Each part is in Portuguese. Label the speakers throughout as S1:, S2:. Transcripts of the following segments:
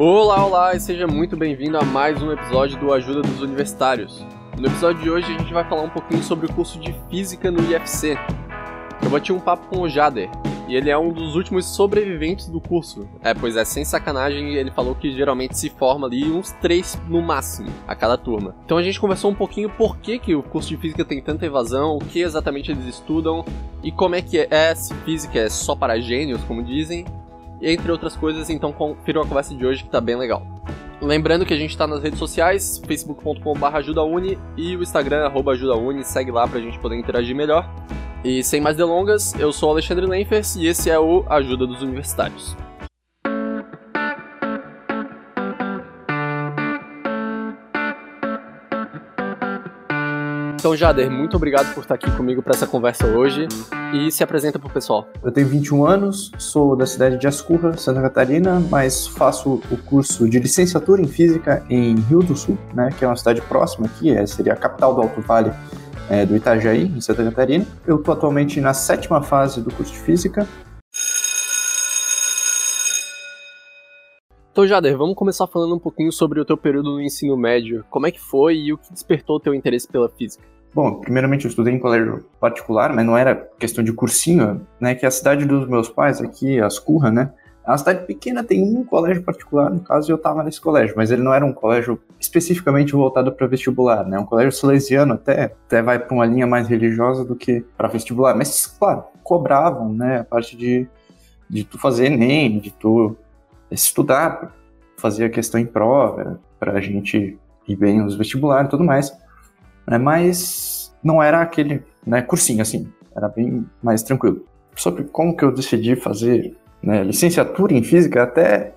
S1: Olá, olá e seja muito bem-vindo a mais um episódio do Ajuda dos Universitários. No episódio de hoje a gente vai falar um pouquinho sobre o curso de Física no IFC. Eu bati um papo com o Jader, e ele é um dos últimos sobreviventes do curso. É, pois é, sem sacanagem, ele falou que geralmente se forma ali uns três no máximo a cada turma. Então a gente conversou um pouquinho por que, que o curso de física tem tanta evasão, o que exatamente eles estudam e como é que é se física é só para gênios, como dizem, entre outras coisas, então confira a conversa de hoje que tá bem legal. Lembrando que a gente está nas redes sociais, facebook.com.br ajudauni e o Instagram, arroba ajudauni, segue lá pra gente poder interagir melhor. E sem mais delongas, eu sou Alexandre Lenfers e esse é o Ajuda dos Universitários. Então, Jader, muito obrigado por estar aqui comigo para essa conversa hoje e se apresenta para o pessoal.
S2: Eu tenho 21 anos, sou da cidade de Ascurra, Santa Catarina, mas faço o curso de licenciatura em Física em Rio do Sul, né, que é uma cidade próxima aqui, é, seria a capital do Alto Vale é, do Itajaí, em Santa Catarina. Eu estou atualmente na sétima fase do curso de Física.
S1: Então, Jader, vamos começar falando um pouquinho sobre o teu período no ensino médio. Como é que foi e o que despertou o teu interesse pela física?
S2: Bom, primeiramente eu estudei em colégio particular, mas não era questão de cursinho, né? Que é a cidade dos meus pais aqui, Ascurra, né? É uma cidade pequena, tem um colégio particular, no caso eu estava nesse colégio, mas ele não era um colégio especificamente voltado para vestibular, né? Um colégio salesiano até, até vai para uma linha mais religiosa do que para vestibular, mas claro, cobravam, né, a parte de, de tu fazer ENEM, de tu estudar, fazer a questão em prova, para a gente ir bem nos vestibulares e tudo mais, né? Mas não era aquele, né, cursinho assim, era bem mais tranquilo. Sobre como que eu decidi fazer né? Licenciatura em física até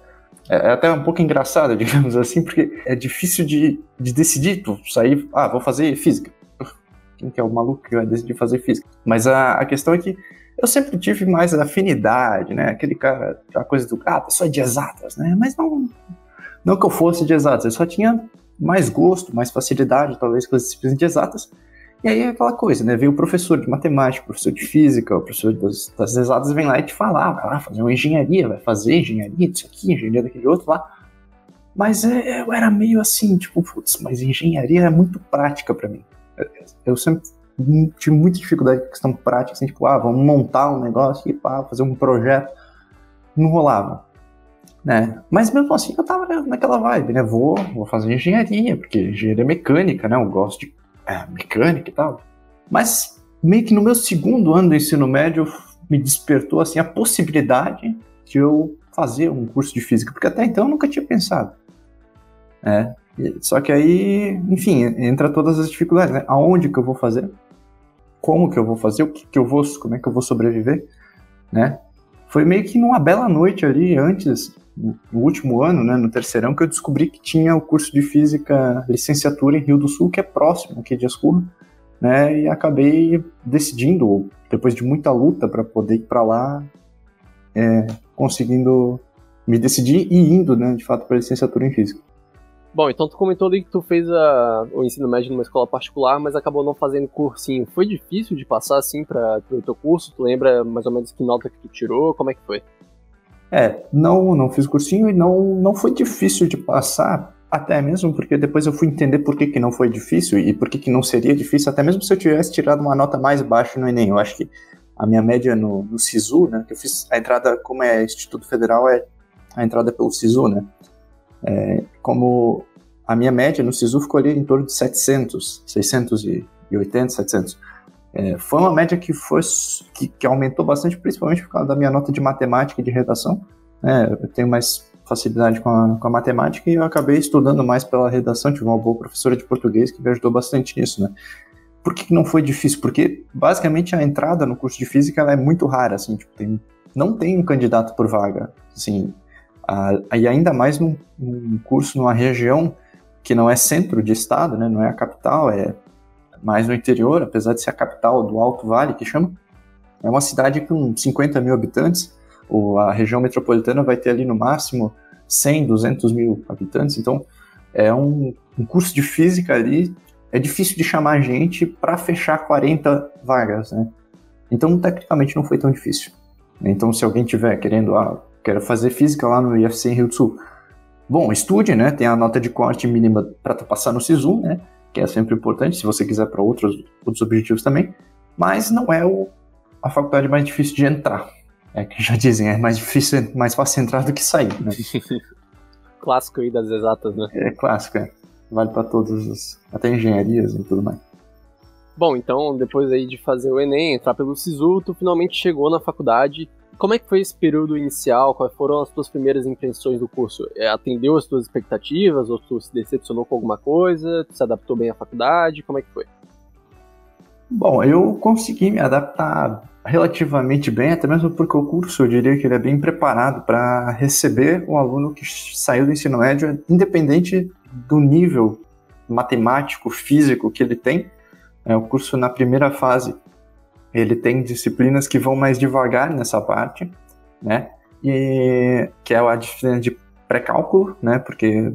S2: é, é até um pouco engraçado, digamos assim, porque é difícil de, de decidir, tu sair, ah, vou fazer física. Quem que é o maluco que vai decidir fazer física? Mas a, a questão é que eu sempre tive mais afinidade, né? Aquele cara, aquela coisa do, ah, pessoa de exatas, né? Mas não, não que eu fosse de exatas, eu só tinha mais gosto, mais facilidade, talvez, com as disciplinas de exatas. E aí é aquela coisa, né? Veio o professor de matemática, professor de física, o professor das, das exatas vem lá e te fala, ah, vai lá fazer uma engenharia, vai fazer engenharia disso aqui, engenharia daquele outro lá. Mas é, eu era meio assim, tipo, putz, mas engenharia é muito prática para mim. Eu sempre tive muita dificuldade com questão prática, assim, tipo, ah, vamos montar um negócio e pá, fazer um projeto. Não rolava. Né? Mas mesmo assim eu tava naquela vibe, né? Vou, vou fazer engenharia, porque engenharia mecânica, né? Eu gosto de é, mecânica e tal. Mas meio que no meu segundo ano do ensino médio me despertou assim a possibilidade de eu fazer um curso de física, porque até então eu nunca tinha pensado. É, só que aí, enfim, entra todas as dificuldades, né? Aonde que eu vou fazer? Como que eu vou fazer? O que que eu vou, como é que eu vou sobreviver, né? Foi meio que numa bela noite ali antes no último ano, né, no terceirão, que eu descobri que tinha o curso de física licenciatura em Rio do Sul, que é próximo aqui de Ascurra, né, e acabei decidindo, depois de muita luta para poder ir para lá, é, conseguindo me decidir e indo, né, de fato, para licenciatura em física.
S1: Bom, então tu comentou ali que tu fez a, o ensino médio numa escola particular, mas acabou não fazendo cursinho. Foi difícil de passar assim para o teu curso? Tu lembra mais ou menos que nota que tu tirou? Como é que foi?
S2: É, não, não fiz cursinho e não, não foi difícil de passar, até mesmo porque depois eu fui entender por que, que não foi difícil e por que, que não seria difícil, até mesmo se eu tivesse tirado uma nota mais baixa no Enem. Eu acho que a minha média no, no SISU, né, que eu fiz a entrada, como é Instituto Federal, é a entrada pelo SISU, né, é, como a minha média no SISU ficou ali em torno de 700, 680, 700. É, foi uma média que, foi, que, que, aumentou bastante, principalmente por causa da minha nota de matemática e de redação. É, eu tenho mais facilidade com a, com a, matemática e eu acabei estudando mais pela redação. Tive uma boa professora de português que me ajudou bastante nisso, né? Por que, que não foi difícil? Porque, basicamente, a entrada no curso de física é muito rara, assim, tipo, tem, não tem um candidato por vaga, assim, a, e ainda mais num, num curso numa região que não é centro de estado, né, não é a capital, é mais no interior, apesar de ser a capital do Alto Vale, que chama. É uma cidade com 50 mil habitantes, ou a região metropolitana vai ter ali no máximo 100, 200 mil habitantes, então é um, um curso de física ali, é difícil de chamar gente para fechar 40 vagas, né? Então, tecnicamente, não foi tão difícil. Então, se alguém tiver querendo, ah, quero fazer física lá no IFC em Rio do Sul, bom, estude, né? Tem a nota de corte mínima para tu passar no SISU, né? Que é sempre importante, se você quiser para outros, outros objetivos também. Mas não é o, a faculdade mais difícil de entrar. É que já dizem, é mais difícil, mais fácil entrar do que sair, né?
S1: clássico aí das exatas, né?
S2: É clássico, é. Vale para todos os. até engenharias e tudo mais.
S1: Bom, então depois aí de fazer o Enem, entrar pelo SISU, tu finalmente chegou na faculdade. Como é que foi esse período inicial? Quais foram as tuas primeiras impressões do curso? É, atendeu as tuas expectativas? Ou tu se decepcionou com alguma coisa? Tu se adaptou bem à faculdade? Como é que foi?
S2: Bom, eu consegui me adaptar relativamente bem, até mesmo porque o curso, eu diria que ele é bem preparado para receber o aluno que saiu do ensino médio, independente do nível matemático, físico que ele tem. É, o curso, na primeira fase, ele tem disciplinas que vão mais devagar nessa parte, né? E que é a disciplina de pré-cálculo, né? Porque,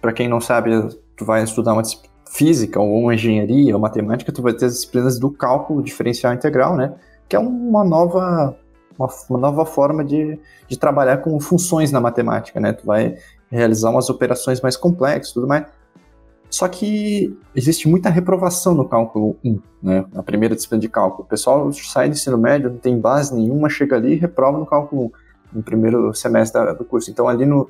S2: para quem não sabe, tu vai estudar uma física ou uma engenharia ou matemática, tu vai ter as disciplinas do cálculo diferencial integral, né? Que é uma nova, uma, uma nova forma de, de trabalhar com funções na matemática, né? Tu vai realizar umas operações mais complexas, tudo mais. Só que existe muita reprovação no cálculo 1, né? Na primeira disciplina de cálculo. O pessoal sai do ensino médio, não tem base nenhuma, chega ali e reprova no cálculo 1, no primeiro semestre do curso. Então, ali no,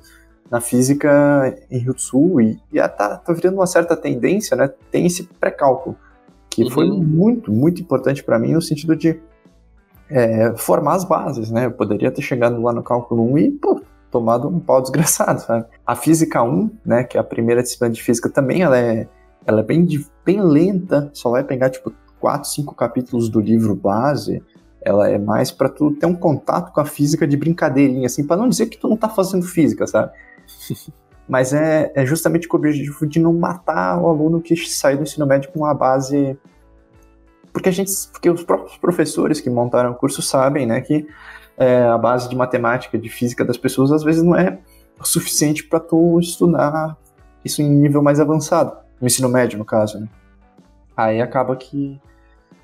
S2: na física em Rio do Sul e, e tá, tá virando uma certa tendência, né? Tem esse pré-cálculo, que uhum. foi muito, muito importante para mim no sentido de é, formar as bases, né? Eu poderia ter chegado lá no cálculo 1 e, pô, tomado um pau desgraçado, sabe? A física 1, né, que é a primeira disciplina de física também, ela é, ela é bem, bem lenta, só vai pegar, tipo, 4, 5 capítulos do livro base, ela é mais para tu ter um contato com a física de brincadeirinha, assim, para não dizer que tu não tá fazendo física, sabe? Mas é, é justamente com o objetivo de não matar o aluno que sai do ensino médio com uma base. Porque a gente. Porque os próprios professores que montaram o curso sabem, né, que é, a base de matemática, de física das pessoas, às vezes não é o suficiente para tu estudar isso em nível mais avançado, no ensino médio, no caso, né? Aí acaba que,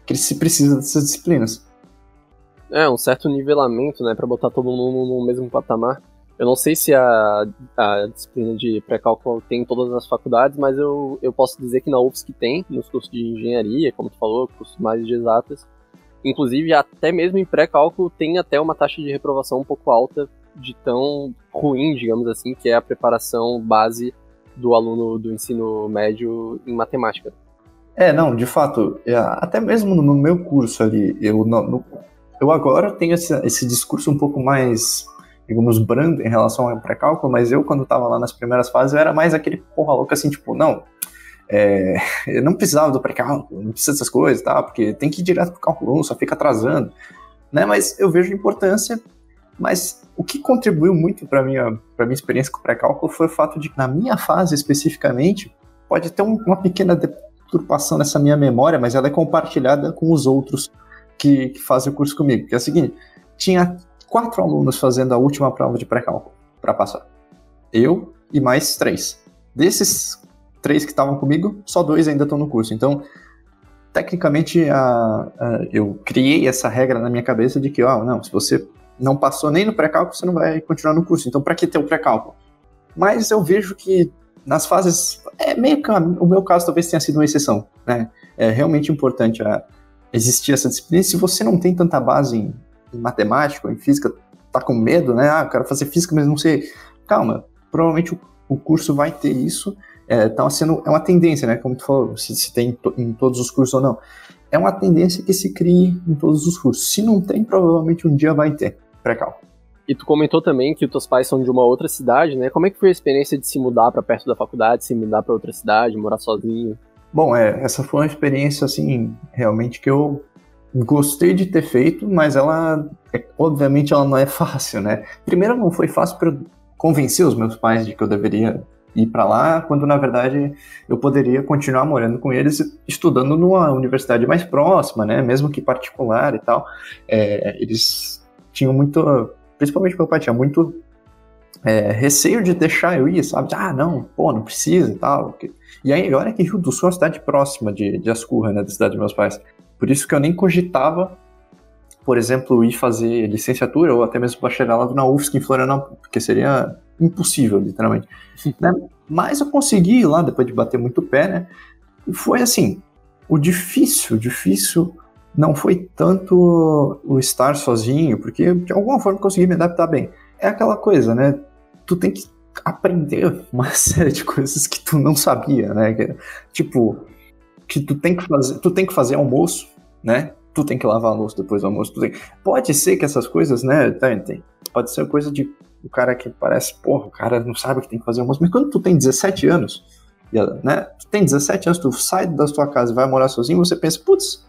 S2: que se precisa dessas disciplinas.
S1: É, um certo nivelamento, né, para botar todo mundo no mesmo patamar. Eu não sei se a, a disciplina de pré-cálculo tem em todas as faculdades, mas eu, eu posso dizer que na UFSC tem, nos cursos de engenharia, como tu falou, cursos mais de exatas. Inclusive, até mesmo em pré-cálculo tem até uma taxa de reprovação um pouco alta de tão ruim, digamos assim, que é a preparação base do aluno do ensino médio em matemática.
S2: É, não, de fato, é, até mesmo no meu curso ali, eu, no, eu agora tenho esse, esse discurso um pouco mais digamos, brando em relação ao pré-cálculo, mas eu, quando estava lá nas primeiras fases, eu era mais aquele porra louca assim, tipo, não, é, eu não precisava do pré-cálculo, não precisa dessas coisas, tá? Porque tem que ir direto pro cálculo 1, só fica atrasando, né? Mas eu vejo importância, mas o que contribuiu muito para minha para minha experiência com o pré-cálculo foi o fato de que na minha fase especificamente pode ter um, uma pequena deturpação nessa minha memória, mas ela é compartilhada com os outros que, que fazem o curso comigo. Que é o seguinte, tinha quatro alunos fazendo a última prova de pré-cálculo para passar. Eu e mais três. Desses três que estavam comigo, só dois ainda estão no curso. Então, tecnicamente, a, a, eu criei essa regra na minha cabeça de que, ó, não, se você não passou nem no pré-cálculo, você não vai continuar no curso. Então, para que ter o pré-cálculo? Mas eu vejo que nas fases, é meio que o meu caso talvez tenha sido uma exceção, né? É realmente importante a, existir essa disciplina. Se você não tem tanta base em, em matemática ou em física tá com medo, né? Ah, eu quero fazer física, mas não sei. Calma, provavelmente o, o curso vai ter isso. É, tá sendo, é uma tendência, né? Como tu falou, se, se tem em todos os cursos ou não. É uma tendência que se crie em todos os cursos. Se não tem, provavelmente um dia vai ter. Pré-cal.
S1: E tu comentou também que os teus pais são de uma outra cidade, né? Como é que foi a experiência de se mudar para perto da faculdade, se mudar para outra cidade, morar sozinho?
S2: Bom, é, essa foi uma experiência assim, realmente que eu gostei de ter feito, mas ela, é, obviamente, ela não é fácil, né? Primeiro, não foi fácil para convencer os meus pais de que eu deveria ir para lá, quando na verdade eu poderia continuar morando com eles, estudando numa universidade mais próxima, né? Mesmo que particular e tal. É, eles tinham muito, principalmente meu pai tinha muito é, receio de deixar eu ir, sabe? Ah, não, pô, não precisa e tal. E aí, olha que Rio do Sul é uma cidade próxima de, de Ascurra, né? Da cidade dos meus pais. Por isso que eu nem cogitava por exemplo, ir fazer licenciatura ou até mesmo bacharelado na UFSC em Florianópolis, porque seria impossível, literalmente. né? Mas eu consegui ir lá, depois de bater muito pé, né? E foi assim, o difícil, difícil não foi tanto o estar sozinho, porque de alguma forma consegui me adaptar bem. É aquela coisa, né? Tu tem que aprender uma série de coisas que tu não sabia, né? Tipo, que tu tem que fazer, tu tem que fazer almoço, né? Tu tem que lavar a louça depois do almoço. Tem... Pode ser que essas coisas, né? Tem, pode ser coisa de o cara que parece, porra, o cara não sabe que tem que fazer almoço. Mas quando tu tem 17 anos, né? Tu tem 17 anos, tu sai da tua casa e vai morar sozinho, você pensa, putz,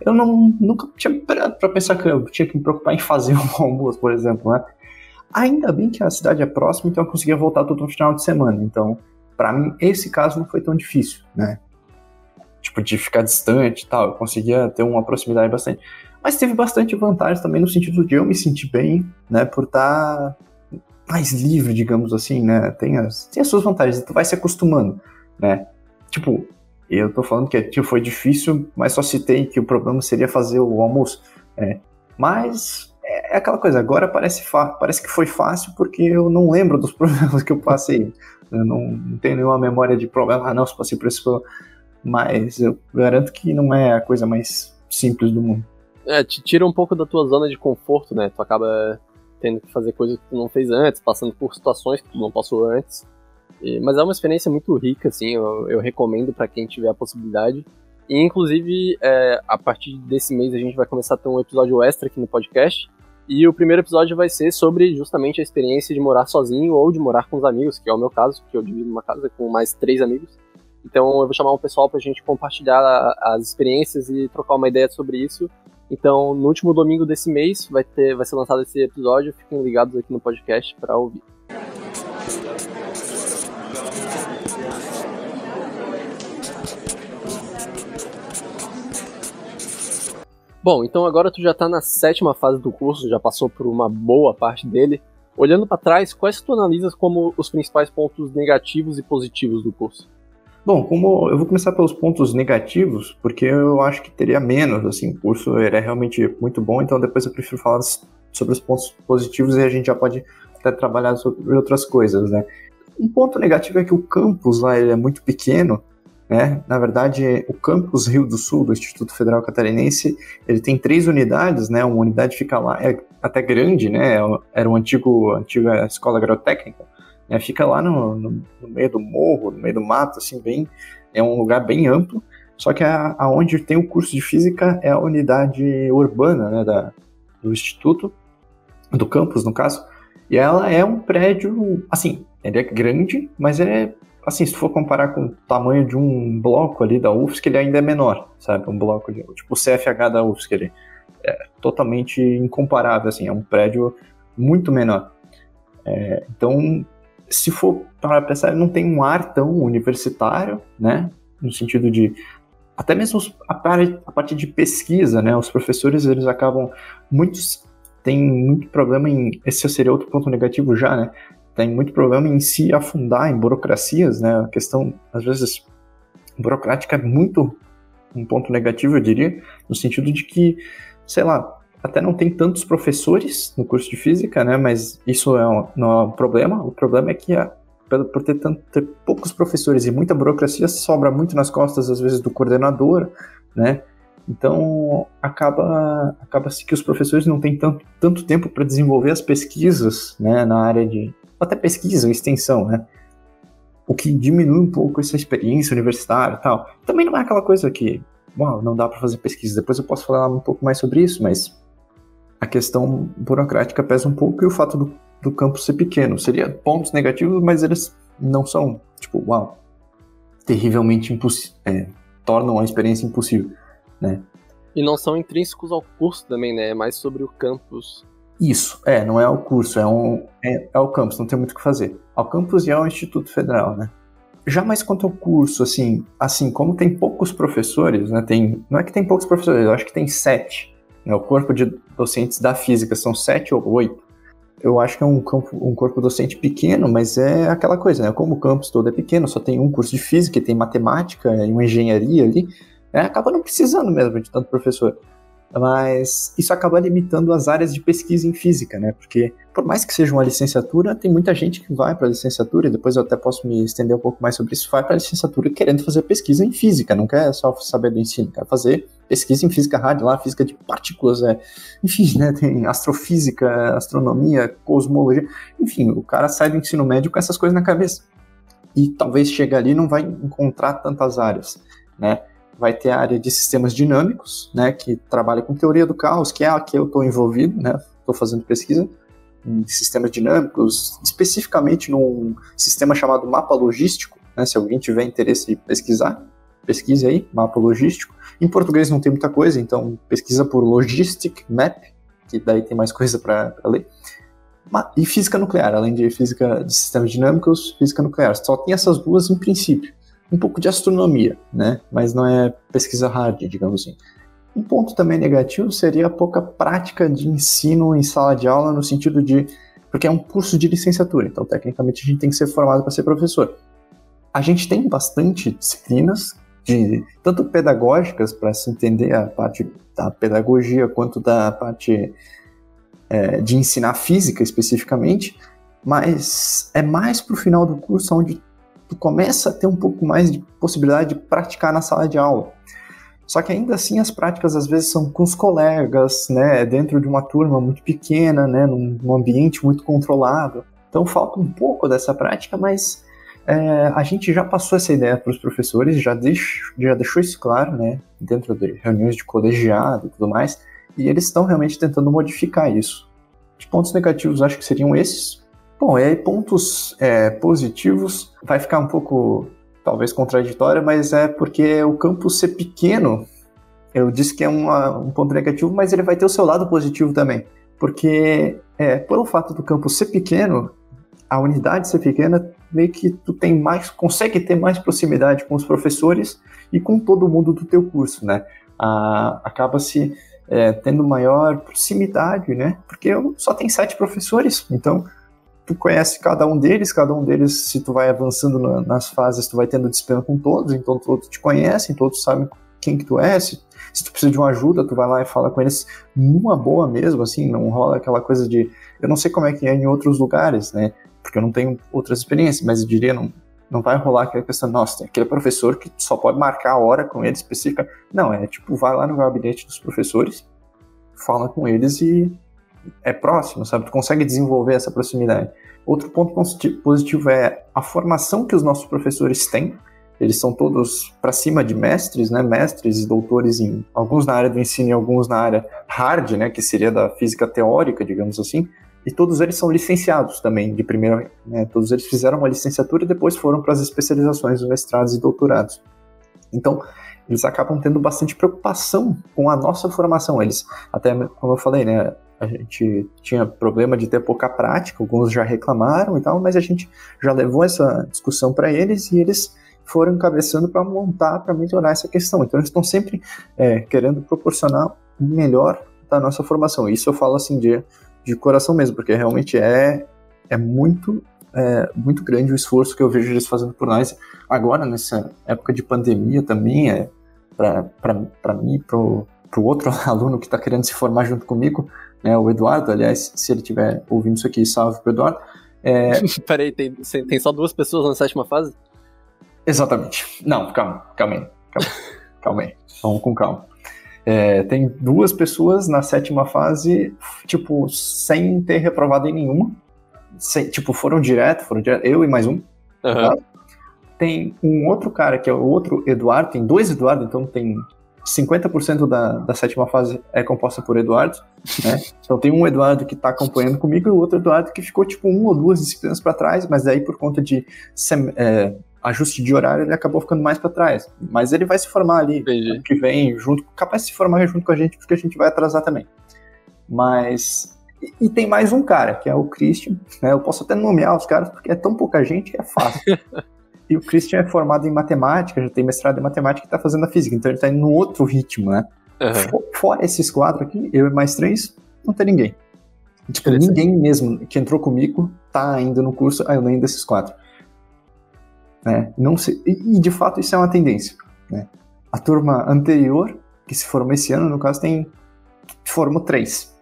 S2: eu não, nunca tinha parado pra pensar que eu tinha que me preocupar em fazer um almoço, por exemplo, né? Ainda bem que a cidade é próxima, então eu conseguia voltar todo no final de semana. Então, para mim, esse caso não foi tão difícil, né? Tipo, de ficar distante e tal, eu conseguia ter uma proximidade bastante. Mas teve bastante vantagem também no sentido de eu me sentir bem, né? Por estar tá mais livre, digamos assim, né? Tem as, tem as suas vantagens, tu vai se acostumando, né? Tipo, eu tô falando que tipo, foi difícil, mas só citei que o problema seria fazer o almoço. É. Mas é, é aquela coisa, agora parece, parece que foi fácil porque eu não lembro dos problemas que eu passei. Eu não, não tenho nenhuma memória de problema, ah não, se passei por isso. Mas eu garanto que não é a coisa mais simples do mundo.
S1: É, te tira um pouco da tua zona de conforto, né? Tu acaba tendo que fazer coisas que tu não fez antes, passando por situações que tu não passou antes. E, mas é uma experiência muito rica, assim, eu, eu recomendo para quem tiver a possibilidade. E, inclusive, é, a partir desse mês a gente vai começar a ter um episódio extra aqui no podcast. E o primeiro episódio vai ser sobre justamente a experiência de morar sozinho ou de morar com os amigos, que é o meu caso, que eu divido uma casa com mais três amigos. Então eu vou chamar um pessoal pra gente compartilhar as experiências e trocar uma ideia sobre isso. Então, no último domingo desse mês vai ter vai ser lançado esse episódio, fiquem ligados aqui no podcast para ouvir. Bom, então agora tu já está na sétima fase do curso, já passou por uma boa parte dele. Olhando para trás, quais tu analisas como os principais pontos negativos e positivos do curso?
S2: Bom, como eu vou começar pelos pontos negativos, porque eu acho que teria menos, assim, o curso é realmente muito bom, então depois eu prefiro falar sobre os pontos positivos e a gente já pode até trabalhar sobre outras coisas, né? Um ponto negativo é que o campus lá ele é muito pequeno, né? Na verdade, o campus Rio do Sul do Instituto Federal Catarinense, ele tem três unidades, né? Uma unidade fica lá, é até grande, né? Era uma antigo, antiga escola agrotécnica, né? Fica lá no, no, no, meio do morro, no meio do mato, assim, bem, é um lugar bem amplo. Só que a, aonde tem o curso de física é a unidade urbana, né? Da, do instituto, do campus, no caso. E ela é um prédio, assim, ele é grande, mas é assim, se for comparar com o tamanho de um bloco ali da UFSC, ele ainda é menor, sabe? Um bloco de, tipo o CFH da UFSC, ele é totalmente incomparável, assim, é um prédio muito menor. É, então, se for para pensar, não tem um ar tão universitário, né? No sentido de até mesmo a, a partir de pesquisa, né? Os professores eles acabam muitos têm muito problema em esse seria outro ponto negativo já, né? tem muito problema em se afundar em burocracias, né? A questão, às vezes, burocrática é muito um ponto negativo, eu diria, no sentido de que, sei lá, até não tem tantos professores no curso de física, né? Mas isso é um, não é um problema. O problema é que, a, por ter, tanto, ter poucos professores e muita burocracia, sobra muito nas costas, às vezes, do coordenador, né? Então, acaba acaba-se que os professores não têm tanto, tanto tempo para desenvolver as pesquisas né, na área de, até pesquisa, extensão, né? O que diminui um pouco essa experiência universitária e tal. Também não é aquela coisa que, não dá para fazer pesquisa. Depois eu posso falar um pouco mais sobre isso, mas a questão burocrática pesa um pouco e o fato do, do campus ser pequeno. Seria pontos negativos, mas eles não são, tipo, uau, terrivelmente impossível. É, tornam a experiência impossível, né?
S1: E não são intrínsecos ao curso também, né? É mais sobre o campus
S2: isso, é, não é o curso, é, um, é, é o campus, não tem muito o que fazer. Ao campus e ao Instituto Federal, né? Já mais quanto ao curso, assim, assim, como tem poucos professores, né, tem, não é que tem poucos professores, eu acho que tem sete, né, o corpo de docentes da física são sete ou oito, eu acho que é um, campo, um corpo docente pequeno, mas é aquela coisa, né, como o campus todo é pequeno, só tem um curso de física, tem matemática e uma engenharia ali, né, acaba não precisando mesmo de tanto professor. Mas isso acaba limitando as áreas de pesquisa em física, né? Porque por mais que seja uma licenciatura, tem muita gente que vai para a licenciatura, e depois eu até posso me estender um pouco mais sobre isso, vai para a licenciatura querendo fazer pesquisa em física, não quer só saber do ensino, quer fazer pesquisa em física rádio lá, física de partículas, é, enfim, né, tem astrofísica, astronomia, cosmologia, enfim, o cara sai do ensino médio com essas coisas na cabeça. E talvez chegue ali e não vai encontrar tantas áreas, né? Vai ter a área de sistemas dinâmicos, né, que trabalha com teoria do caos, que é a que eu estou envolvido, né, estou fazendo pesquisa em sistemas dinâmicos, especificamente num sistema chamado mapa logístico, né, se alguém tiver interesse em pesquisar, pesquise aí, mapa logístico. Em português não tem muita coisa, então pesquisa por Logistic Map, que daí tem mais coisa para ler. E física nuclear, além de física de sistemas dinâmicos, física nuclear. Só tem essas duas em princípio um pouco de astronomia, né? Mas não é pesquisa hard, digamos assim. Um ponto também negativo seria a pouca prática de ensino em sala de aula, no sentido de. Porque é um curso de licenciatura, então tecnicamente a gente tem que ser formado para ser professor. A gente tem bastante disciplinas, de, tanto pedagógicas, para se entender a parte da pedagogia, quanto da parte é, de ensinar física especificamente, mas é mais para o final do curso onde tu começa a ter um pouco mais de possibilidade de praticar na sala de aula. Só que ainda assim as práticas às vezes são com os colegas, né, dentro de uma turma muito pequena, né, num, num ambiente muito controlado. Então falta um pouco dessa prática, mas é, a gente já passou essa ideia para os professores, já, deixo, já deixou isso claro, né, dentro de reuniões de colegiado e tudo mais, e eles estão realmente tentando modificar isso. Os pontos negativos acho que seriam esses, Bom, e aí pontos é, positivos vai ficar um pouco, talvez, contraditório, mas é porque o campus ser pequeno, eu disse que é uma, um ponto negativo, mas ele vai ter o seu lado positivo também. Porque, é, pelo fato do campus ser pequeno, a unidade ser pequena, meio que tu tem mais, consegue ter mais proximidade com os professores e com todo mundo do teu curso, né? Acaba-se é, tendo maior proximidade, né? Porque só tem sete professores, então tu conhece cada um deles, cada um deles, se tu vai avançando na, nas fases, tu vai tendo disciplina com todos, então todos te conhecem, todos sabem quem que tu é, se, se, tu precisa de uma ajuda, tu vai lá e fala com eles numa boa mesmo, assim, não rola aquela coisa de, eu não sei como é que é em outros lugares, né, porque eu não tenho outras experiências, mas eu diria, não, não vai rolar aquela questão, nossa, tem aquele professor que só pode marcar a hora com ele específica, não, é tipo, vai lá no gabinete dos professores, fala com eles e é próximo, sabe? Tu consegue desenvolver essa proximidade. Outro ponto positivo é a formação que os nossos professores têm. Eles são todos para cima de mestres, né? Mestres e doutores em alguns na área do ensino e alguns na área hard, né? Que seria da física teórica, digamos assim. E todos eles são licenciados também de primeira, né? Todos eles fizeram uma licenciatura e depois foram para as especializações, mestrados e doutorados. Então, eles acabam tendo bastante preocupação com a nossa formação. Eles, até como eu falei, né, a gente tinha problema de ter pouca prática, alguns já reclamaram e tal, mas a gente já levou essa discussão para eles e eles foram encabeçando para montar, para melhorar essa questão. Então eles estão sempre é, querendo proporcionar o melhor da nossa formação. Isso eu falo assim de, de coração mesmo, porque realmente é, é muito é, muito grande o esforço que eu vejo eles fazendo por nós agora nessa época de pandemia também é para mim para o outro aluno que está querendo se formar junto comigo né, o Eduardo, aliás, se ele estiver ouvindo isso aqui, salve pro Eduardo. É...
S1: Peraí, tem, tem só duas pessoas na sétima fase?
S2: Exatamente. Não, calma, calma aí. Calma, calma aí. Vamos com calma. É, tem duas pessoas na sétima fase, tipo, sem ter reprovado em nenhuma. Sem, tipo, foram direto, foram direto, eu e mais um. Uhum. Tá? Tem um outro cara, que é o outro Eduardo, tem dois Eduardo, então tem 50% da, da sétima fase é composta por Eduardo, né? Então tem um Eduardo que está acompanhando comigo e o outro Eduardo que ficou tipo um ou duas disciplinas para trás, mas daí por conta de é, ajuste de horário ele acabou ficando mais para trás. Mas ele vai se formar ali ano que vem, junto, capaz de se formar junto com a gente, porque a gente vai atrasar também. Mas e, e tem mais um cara, que é o Christian, né? Eu posso até nomear os caras porque é tão pouca gente que é fácil. E o Christian é formado em matemática, já tem mestrado em matemática e está fazendo a física, então ele está indo no outro ritmo, né? Uhum. Fora esses quatro aqui, eu e mais três, não tem ninguém. Tipo, ninguém mesmo que entrou comigo tá ainda no curso além desses quatro. Né? Não sei, e, de fato isso é uma tendência. Né? A turma anterior, que se formou esse ano, no caso, tem formo três.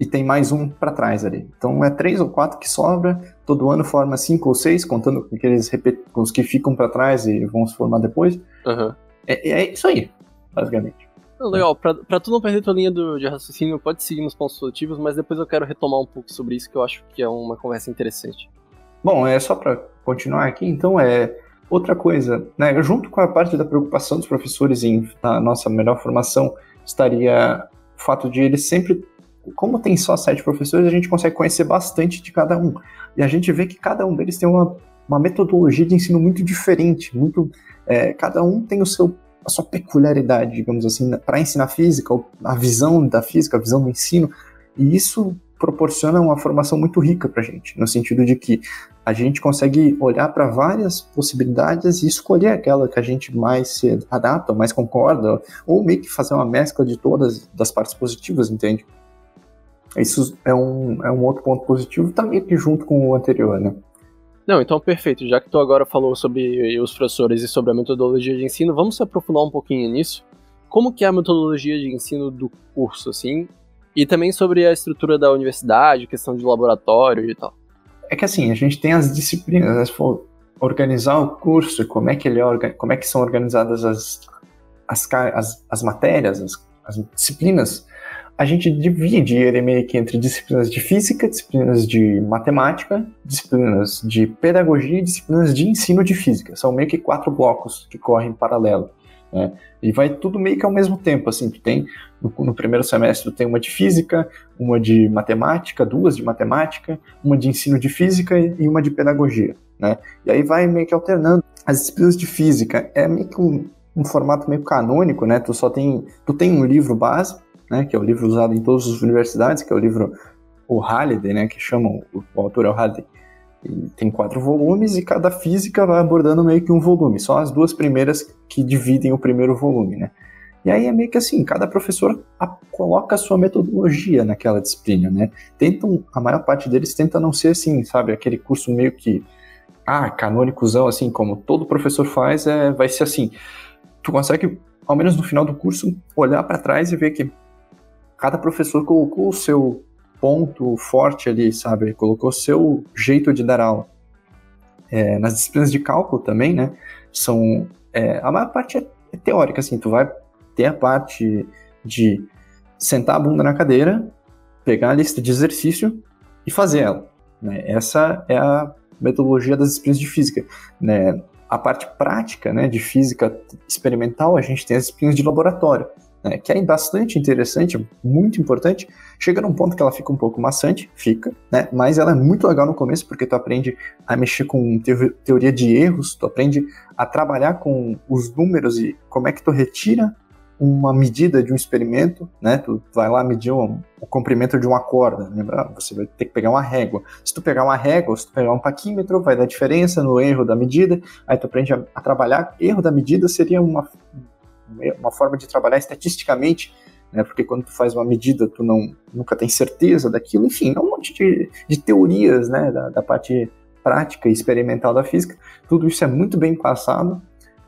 S2: E tem mais um para trás ali. Então é três ou quatro que sobra, todo ano forma cinco ou seis, contando com aqueles com os que ficam para trás e vão se formar depois.
S1: Uhum.
S2: É, é isso aí, basicamente.
S1: Legal, pra, pra tu não perder tua linha do, de raciocínio, pode seguir nos pontos positivos, mas depois eu quero retomar um pouco sobre isso, que eu acho que é uma conversa interessante.
S2: Bom, é só para continuar aqui, então é outra coisa, né? Junto com a parte da preocupação dos professores em na nossa melhor formação, estaria o fato de eles sempre, como tem só sete professores, a gente consegue conhecer bastante de cada um. E a gente vê que cada um deles tem uma, uma metodologia de ensino muito diferente, muito, é, cada um tem o seu a sua peculiaridade, digamos assim, para ensinar física, a visão da física, a visão do ensino, e isso proporciona uma formação muito rica para a gente, no sentido de que a gente consegue olhar para várias possibilidades e escolher aquela que a gente mais se adapta, mais concorda, ou meio que fazer uma mescla de todas das partes positivas, entende? Isso é um, é um outro ponto positivo, também tá que junto com o anterior, né?
S1: Não, então perfeito. Já que tu agora falou sobre os professores e sobre a metodologia de ensino, vamos se aprofundar um pouquinho nisso. Como que é a metodologia de ensino do curso, assim? E também sobre a estrutura da universidade, questão de laboratório e tal.
S2: É que assim, a gente tem as disciplinas, né? se for organizar o curso, como é que ele é, como é que são organizadas as, as, as, as matérias, as, as disciplinas, a gente divide ele meio que entre disciplinas de física, disciplinas de matemática, disciplinas de pedagogia e disciplinas de ensino de física. São meio que quatro blocos que correm em paralelo. Né? E vai tudo meio que ao mesmo tempo, assim, tu tem, no, no, primeiro semestre tu tem uma de física, uma de matemática, duas de matemática, uma de ensino de física e uma de pedagogia, né? E aí vai meio que alternando. As disciplinas de física é meio que um, um formato meio canônico, né? Tu só tem, tu tem um livro base, né, que é o livro usado em todas as universidades, que é o livro o Halliday, né, que chamam o, o autor é o Halliday. E tem quatro volumes e cada física vai abordando meio que um volume, só as duas primeiras que dividem o primeiro volume, né? E aí é meio que assim, cada professor a, coloca a sua metodologia naquela disciplina, né? Tentam, a maior parte deles tenta não ser assim, sabe, aquele curso meio que ah, canônicozão assim, como todo professor faz, é vai ser assim. Tu consegue ao menos no final do curso olhar para trás e ver que cada professor colocou o seu ponto forte ali, sabe? Colocou o seu jeito de dar aula. É, nas disciplinas de cálculo também, né? São é, a maior parte é, é teórica, assim. Tu vai ter a parte de sentar a bunda na cadeira, pegar a lista de exercício e fazer ela. Né? Essa é a metodologia das disciplinas de física. Né? A parte prática, né, de física experimental, a gente tem as disciplinas de laboratório né, que é bastante interessante, muito importante, chega num ponto que ela fica um pouco maçante, fica, né, mas ela é muito legal no começo, porque tu aprende a mexer com teoria de erros, tu aprende a trabalhar com os números e como é que tu retira uma medida de um experimento, né? Tu vai lá medir um, o comprimento de uma corda, lembra? Você vai ter que pegar uma régua. Se tu pegar uma régua, se tu pegar um paquímetro, vai dar diferença no erro da medida. Aí tu aprende a, a trabalhar. Erro da medida seria uma uma forma de trabalhar estatisticamente, né, porque quando tu faz uma medida, tu não, nunca tem certeza daquilo, enfim, é um monte de, de teorias né, da, da parte prática e experimental da física, tudo isso é muito bem passado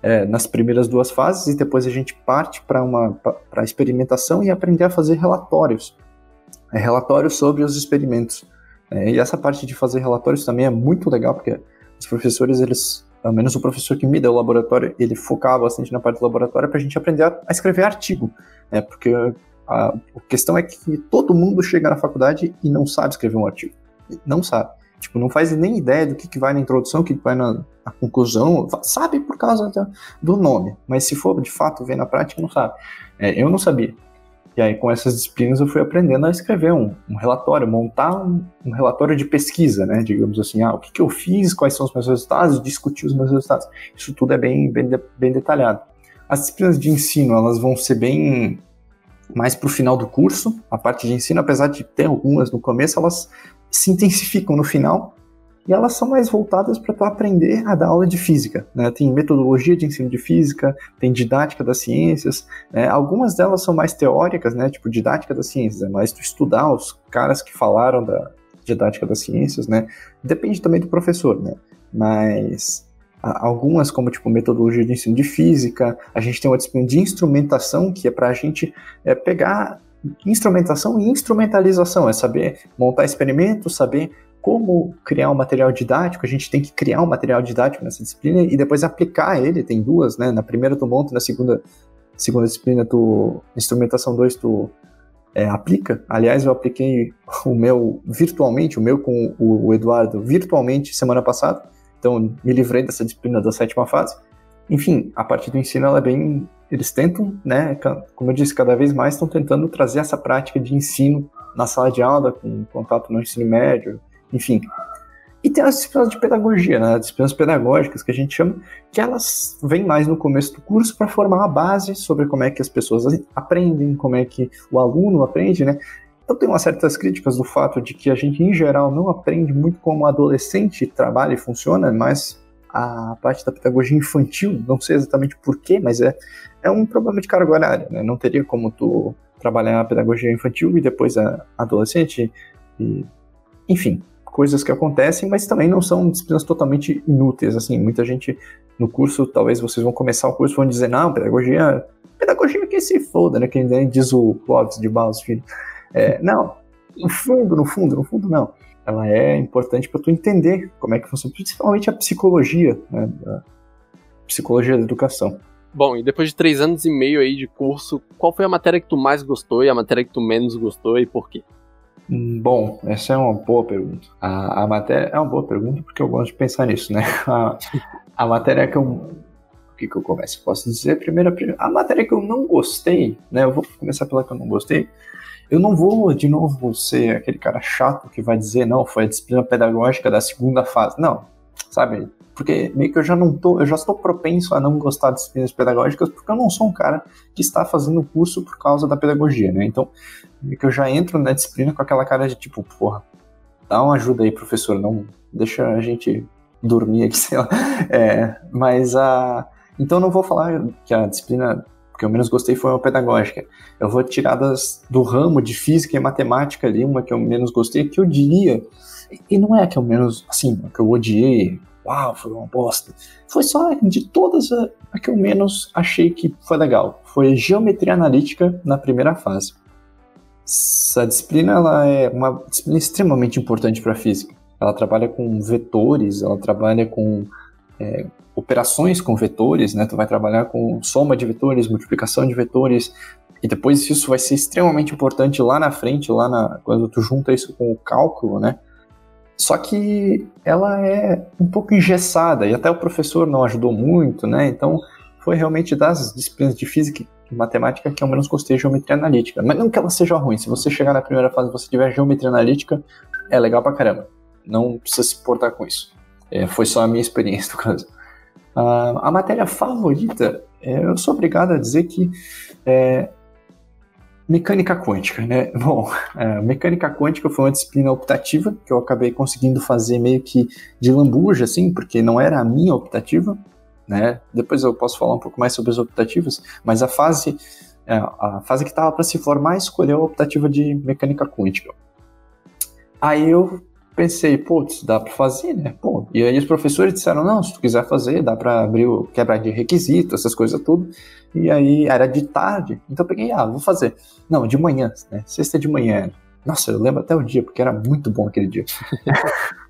S2: é, nas primeiras duas fases e depois a gente parte para uma para experimentação e aprender a fazer relatórios, é, relatórios sobre os experimentos. É, e essa parte de fazer relatórios também é muito legal porque os professores eles pelo menos o professor que me deu o laboratório, ele focava bastante na parte do laboratório para a gente aprender a, escrever artigo, né? Porque a, questão é que todo mundo chega na faculdade e não sabe escrever um artigo. Não sabe. Tipo, não faz nem ideia do que, que vai na introdução, o que, que vai na, na, conclusão. Sabe por causa do nome, mas se for de fato ver na prática, não sabe. É, eu não sabia. E aí, com essas disciplinas, eu fui aprendendo a escrever um, um relatório, montar um, um, relatório de pesquisa, né? Digamos assim, ah, o que, que, eu fiz, quais são os meus resultados, discutir os meus resultados. Isso tudo é bem, bem, bem detalhado. As disciplinas de ensino, elas vão ser bem mais para o final do curso. A parte de ensino, apesar de ter algumas no começo, elas se intensificam no final e elas são mais voltadas para tu aprender a dar aula de física. Né? Tem metodologia de ensino de física, tem didática das ciências, né? algumas delas são mais teóricas, né? tipo didática das ciências, é mais tu estudar os caras que falaram da didática das ciências, né? Depende também do professor, né? Mas algumas, como tipo metodologia de ensino de física, a gente tem uma disciplina de instrumentação, que é para a gente é, pegar instrumentação e instrumentalização, é saber montar experimentos, saber como criar um material didático, a gente tem que criar um material didático nessa disciplina e depois aplicar ele, tem duas, né? Na primeira tu monta, na segunda, segunda disciplina tu, instrumentação 2 tu é, aplica. Aliás, eu apliquei o meu virtualmente, o meu com o, o Eduardo virtualmente semana passada, então me livrei dessa disciplina da sétima fase. Enfim, a parte do ensino ela é bem, eles tentam, né, como eu disse, cada vez mais estão tentando trazer essa prática de ensino na sala de aula, com contato no ensino médio, enfim. E tem as disciplinas de pedagogia, né? As disciplinas pedagógicas que a gente chama, que elas vêm mais no começo do curso para formar a base sobre como é que as pessoas aprendem, como é que o aluno aprende, né? Eu tenho umas certas críticas do fato de que a gente, em geral, não aprende muito como adolescente trabalha e funciona, mas a parte da pedagogia infantil, não sei exatamente porquê, mas é, é um problema de carga horária, né? Não teria como tu trabalhar a pedagogia infantil e depois a adolescente, e, enfim, coisas que acontecem, mas também não são disciplinas totalmente inúteis, assim, muita gente no curso, talvez vocês vão começar o curso e vão dizer, não, pedagogia, pedagogia que se foda, né, que diz o Clóvis de Barros Filho. É, não, no fundo, no fundo, no fundo não. Ela é importante para tu entender como é que funciona, principalmente a psicologia, né, a psicologia da educação.
S1: Bom, e depois de três anos e meio aí de curso, qual foi a matéria que tu mais gostou e a matéria que tu menos gostou e por quê?
S2: Bom, essa é uma boa pergunta. A, a matéria é uma boa pergunta porque eu gosto de pensar nisso, né? A, a matéria que eu. O que, que eu começo? Posso dizer primeiro, a matéria que eu não gostei, né? Eu vou começar pela que eu não gostei. Eu não vou, de novo, ser aquele cara chato que vai dizer, não, foi a disciplina pedagógica da segunda fase. Não, sabe? porque meio que eu já não tô, eu já estou propenso a não gostar de disciplinas pedagógicas, porque eu não sou um cara que está fazendo curso por causa da pedagogia, né? Então, que eu já entro na disciplina com aquela cara de tipo, porra, dá uma ajuda aí, professor, não deixa a gente dormir aqui, sei lá. É, mas a. Então, não vou falar que a disciplina que eu menos gostei foi a pedagógica. Eu vou tirar das, do ramo de física e matemática ali, uma que eu menos gostei, que eu diria. E não é que eu menos, assim, que eu odiei, uau, foi uma bosta. Foi só de todas a, a que eu menos achei que foi legal. Foi geometria analítica na primeira fase. Essa disciplina ela é uma disciplina extremamente importante para a física. Ela trabalha com vetores, ela trabalha com é, operações com vetores, né? Tu vai trabalhar com soma de vetores, multiplicação de vetores, e depois isso vai ser extremamente importante lá na frente, lá na, quando tu junta isso com o cálculo, né? Só que ela é um pouco engessada e até o professor não ajudou muito, né? Então foi realmente das disciplinas de física e matemática que eu menos gostei de geometria analítica. Mas não que ela seja ruim, se você chegar na primeira fase e você tiver geometria analítica, é legal pra caramba. Não precisa se importar com isso. É, foi só a minha experiência no caso. Uh, a matéria favorita, é, eu sou obrigado a dizer que é, Mecânica quântica, né? Bom, a mecânica quântica foi uma disciplina optativa que eu acabei conseguindo fazer meio que de lambuja, assim, porque não era a minha optativa, né? Depois eu posso falar um pouco mais sobre as optativas, mas a fase, é, a fase que estava para se formar escolheu a optativa de mecânica quântica. Aí eu pensei, putz, dá para fazer, né? Pô, e aí os professores disseram, não, se tu quiser fazer, dá para abrir o quebrar de requisito, essas coisas tudo. E aí era de tarde, então eu peguei, ah, vou fazer. Não, de manhã, né? Sexta de manhã. Nossa, eu lembro até o dia, porque era muito bom aquele dia.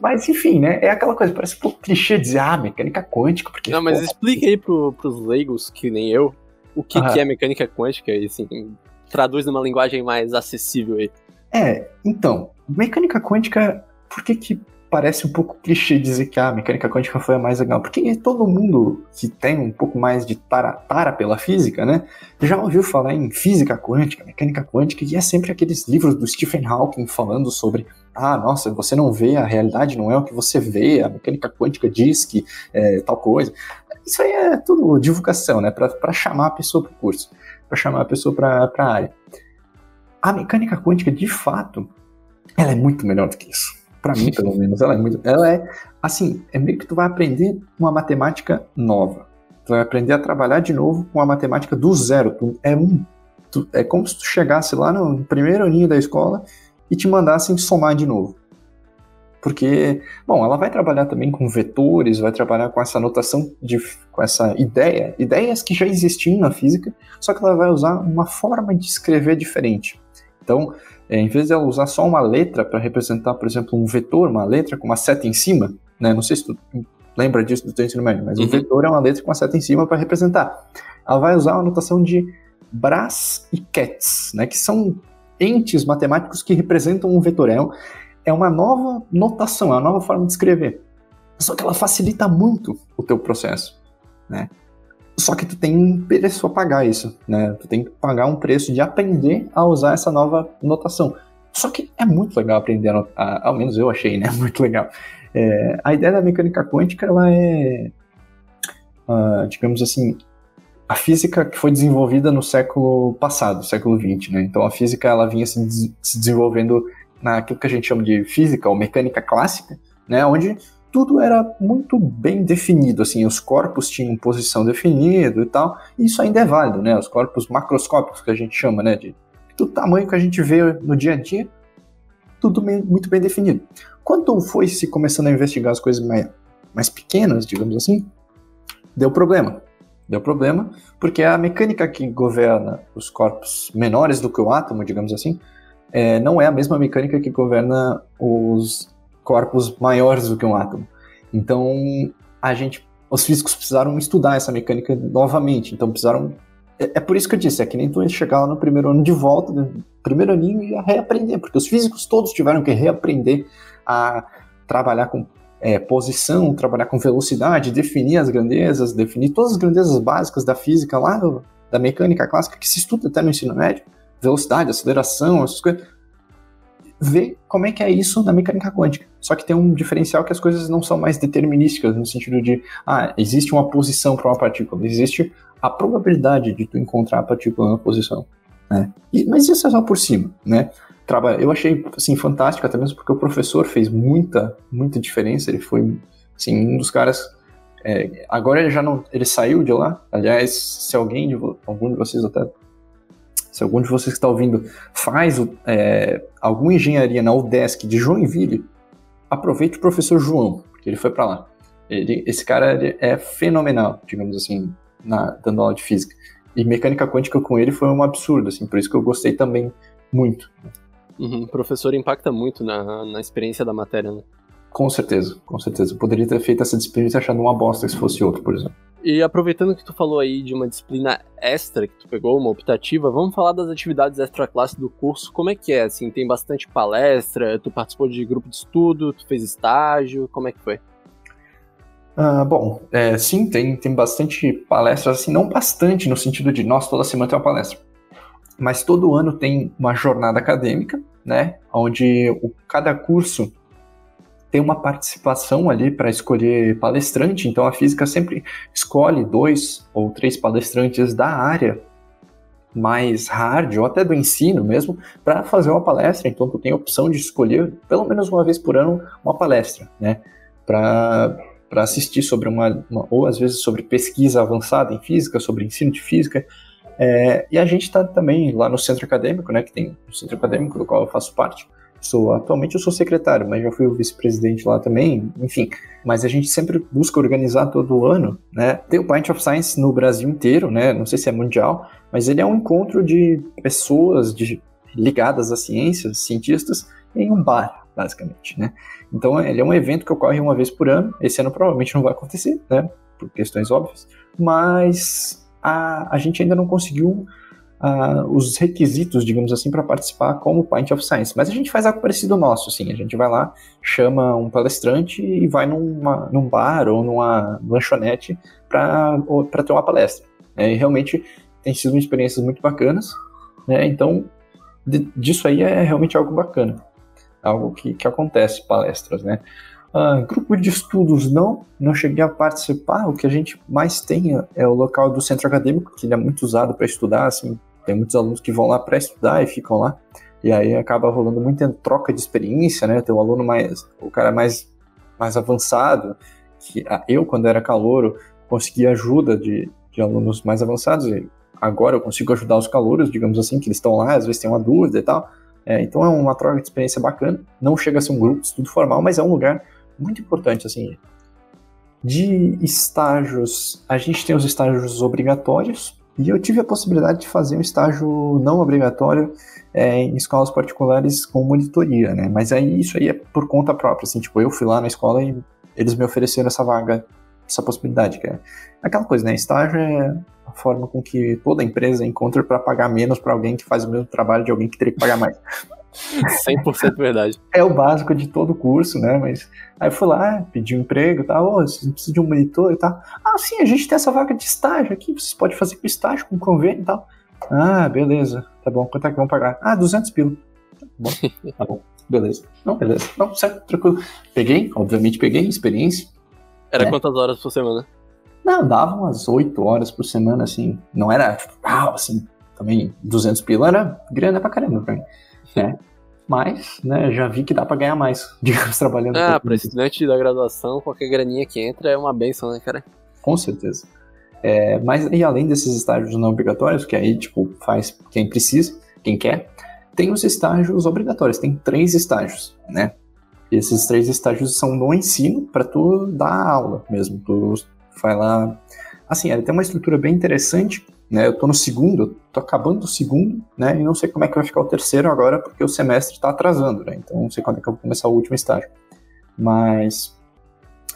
S2: mas enfim, né? É aquela coisa, parece um pouco clichê dizer, ah, mecânica quântica, porque.
S1: Não, mas pô, explique aí pro, pros leigos, que nem eu, o que, que é mecânica quântica e assim, traduz numa linguagem mais acessível aí.
S2: É, então, mecânica quântica, por que que parece um pouco clichê dizer que a mecânica quântica foi a mais legal? Porque todo mundo que tem um pouco mais de tara, tara pela física, né, já ouviu falar em física quântica, mecânica quântica, e é sempre aqueles livros do Stephen Hawking falando sobre ah, nossa, você não vê, a realidade não é o que você vê, a mecânica quântica diz que é, tal coisa. Isso aí é tudo divulgação, né, para chamar a pessoa para o curso, para chamar a pessoa para a área a mecânica quântica, de fato, ela é muito melhor do que isso. Para mim, pelo menos, ela é muito. Ela é assim, é meio que tu vai aprender uma matemática nova. Tu vai aprender a trabalhar de novo com a matemática do zero. Tu, é um. Tu, é como se tu chegasse lá no primeiro aninho da escola e te mandassem somar de novo. Porque, bom, ela vai trabalhar também com vetores, vai trabalhar com essa notação, de, com essa ideia, ideias que já existiam na física, só que ela vai usar uma forma de escrever diferente. Então, é, em vez de ela usar só uma letra para representar, por exemplo, um vetor, uma letra com uma seta em cima, né? Não sei se tu lembra disso do teu ensino médio, mas uhum. o vetor é uma letra com uma seta em cima para representar. Ela vai usar uma notação de Brás e Ketz, né? Que são entes matemáticos que representam um vetor. É, é uma nova notação, é uma nova forma de escrever. Só que ela facilita muito o teu processo, né? Só que tu tem um preço a pagar isso, né? Tu tem que pagar um preço de aprender a usar essa nova notação. Só que é muito legal aprender a, a ao menos eu achei, né? Muito legal. É, a ideia da mecânica quântica, ela é, uh, digamos assim, a física que foi desenvolvida no século passado, século XX, né? Então a física ela vinha se, se desenvolvendo naquilo que a gente chama de física ou mecânica clássica, né? Onde tudo era muito bem definido, assim, os corpos tinham posição definida e tal, e isso ainda é válido, né? Os corpos macroscópicos que a gente chama, né? De, do tamanho que a gente vê no dia a dia, tudo bem, muito bem definido. Quando foi se começando a investigar as coisas mais, mais pequenas, digamos assim, deu problema. Deu problema porque a mecânica que governa os corpos menores do que o átomo, digamos assim, é, não é a mesma mecânica que governa os corpos maiores do que um átomo. Então, a gente, os físicos precisaram estudar essa mecânica novamente. Então, precisaram. É, é por isso que eu disse, é que nem tu chegar lá no primeiro ano de volta, no primeiro aninho e reaprender, porque os físicos todos tiveram que reaprender a trabalhar com é, posição, trabalhar com velocidade, definir as grandezas, definir todas as grandezas básicas da física lá, da mecânica clássica, que se estuda até no ensino médio, velocidade, aceleração, essas coisas, ver como é que é isso na mecânica quântica. Só que tem um diferencial que as coisas não são mais determinísticas, no sentido de, ah, existe uma posição para uma partícula, existe a probabilidade de tu encontrar a partícula na posição. Né? E, mas isso é só por cima, né? Trabalho. Eu achei assim fantástico até mesmo porque o professor fez muita muita diferença. Ele foi assim um dos caras. É, agora ele já não, ele saiu de lá. Aliás, se alguém de algum de vocês até se algum de vocês que está ouvindo faz é, alguma engenharia na UDESC de Joinville, aproveite o professor João, porque ele foi para lá. Ele, esse cara é fenomenal, digamos assim, na, dando aula de física. E mecânica quântica com ele foi um absurdo, assim, por isso que eu gostei também muito.
S1: Uhum, o professor impacta muito na, na experiência da matéria, né?
S2: Com certeza, com certeza. Eu poderia ter feito essa disciplina e achado uma bosta se fosse outro, por exemplo.
S1: E aproveitando que tu falou aí de uma disciplina extra que tu pegou, uma optativa, vamos falar das atividades extra classe do curso. Como é que é? Assim, tem bastante palestra, tu participou de grupo de estudo, tu fez estágio, como é que foi?
S2: Ah, bom, é, sim, tem, tem bastante palestras, assim, não bastante no sentido de, nossa, toda semana tem uma palestra mas todo ano tem uma jornada acadêmica, né, onde o, cada curso tem uma participação ali para escolher palestrante, então a física sempre escolhe dois ou três palestrantes da área mais hard ou até do ensino mesmo para fazer uma palestra, então tu tem a opção de escolher pelo menos uma vez por ano uma palestra, né, para para assistir sobre uma, uma, ou às vezes sobre pesquisa avançada em física, sobre ensino de física, é, e a gente está também lá no centro acadêmico, né, que tem o centro acadêmico do qual eu faço parte. Sou, atualmente eu sou secretário, mas já fui o vice-presidente lá também, enfim. Mas a gente sempre busca organizar todo ano, né? Tem o Pint of Science no Brasil inteiro, né? Não sei se é mundial, mas ele é um encontro de pessoas de, ligadas à ciência, cientistas, em um bar, basicamente, né? Então ele é um evento que ocorre uma vez por ano. Esse ano provavelmente não vai acontecer, né? Por questões óbvias. Mas a, a gente ainda não conseguiu os requisitos, digamos assim, para participar como Pint of Science. Mas a gente faz algo parecido nosso, assim. A gente vai lá, chama um palestrante e vai numa, num bar ou numa lanchonete para ter uma palestra. É, e realmente tem sido experiências muito bacanas. Né? Então, de, disso aí é realmente algo bacana. Algo que, que acontece, palestras, né? Uh, grupo de estudos não, não cheguei a participar. O que a gente mais tem é o local do centro acadêmico, que ele é muito usado para estudar. Assim, tem muitos alunos que vão lá para estudar e ficam lá. E aí acaba rolando muita troca de experiência, né? Tem o aluno mais, o cara mais, mais avançado, que ah, eu quando era calouro consegui ajuda de, de alunos mais avançados. E agora eu consigo ajudar os calouros, digamos assim, que eles estão lá, às vezes tem uma dúvida e tal. É, então é uma troca de experiência bacana. Não chega a ser um grupo de estudo formal, mas é um lugar muito importante, assim. De estágios, a gente tem os estágios obrigatórios, e eu tive a possibilidade de fazer um estágio não obrigatório é, em escolas particulares com monitoria, né? Mas aí isso aí é por conta própria, assim, tipo, eu fui lá na escola e eles me ofereceram essa vaga, essa possibilidade, que é aquela coisa, né? Estágio é a forma com que toda empresa encontra para pagar menos para alguém que faz o mesmo trabalho de alguém que teria que pagar mais.
S1: 100% verdade.
S2: É o básico de todo curso, né? Mas aí eu fui lá, pedi um emprego e tal, oh, vocês precisam de um monitor e tal. Ah, sim, a gente tem essa vaga de estágio aqui, vocês podem fazer com estágio, com convênio e tal. Ah, beleza, tá bom, quanto é que vão pagar? Ah, 200 pila. Tá bom, tá bom, beleza. Não, beleza. Não, certo, tranquilo. Peguei, obviamente peguei, experiência.
S1: Era né? quantas horas por semana?
S2: Não, dava umas 8 horas por semana, assim. Não era, tipo, uau, assim, também 200 pila era grana pra caramba pra mim. Né? Mas, né, já vi que dá pra ganhar mais, digamos, trabalhando.
S1: Ah, pra estudante da graduação, qualquer graninha que entra é uma benção, né, cara?
S2: Com certeza. É, mas, e além desses estágios não obrigatórios, que aí, tipo, faz quem precisa, quem quer, tem os estágios obrigatórios, tem três estágios, né? E esses três estágios são no ensino, para tu dar aula mesmo. Tu vai lá. Assim, ele tem uma estrutura bem interessante, né? Eu tô no segundo, tô acabando o segundo, né? E não sei como é que vai ficar o terceiro agora, porque o semestre está atrasando, né? Então não sei quando é que eu vou começar o último estágio. Mas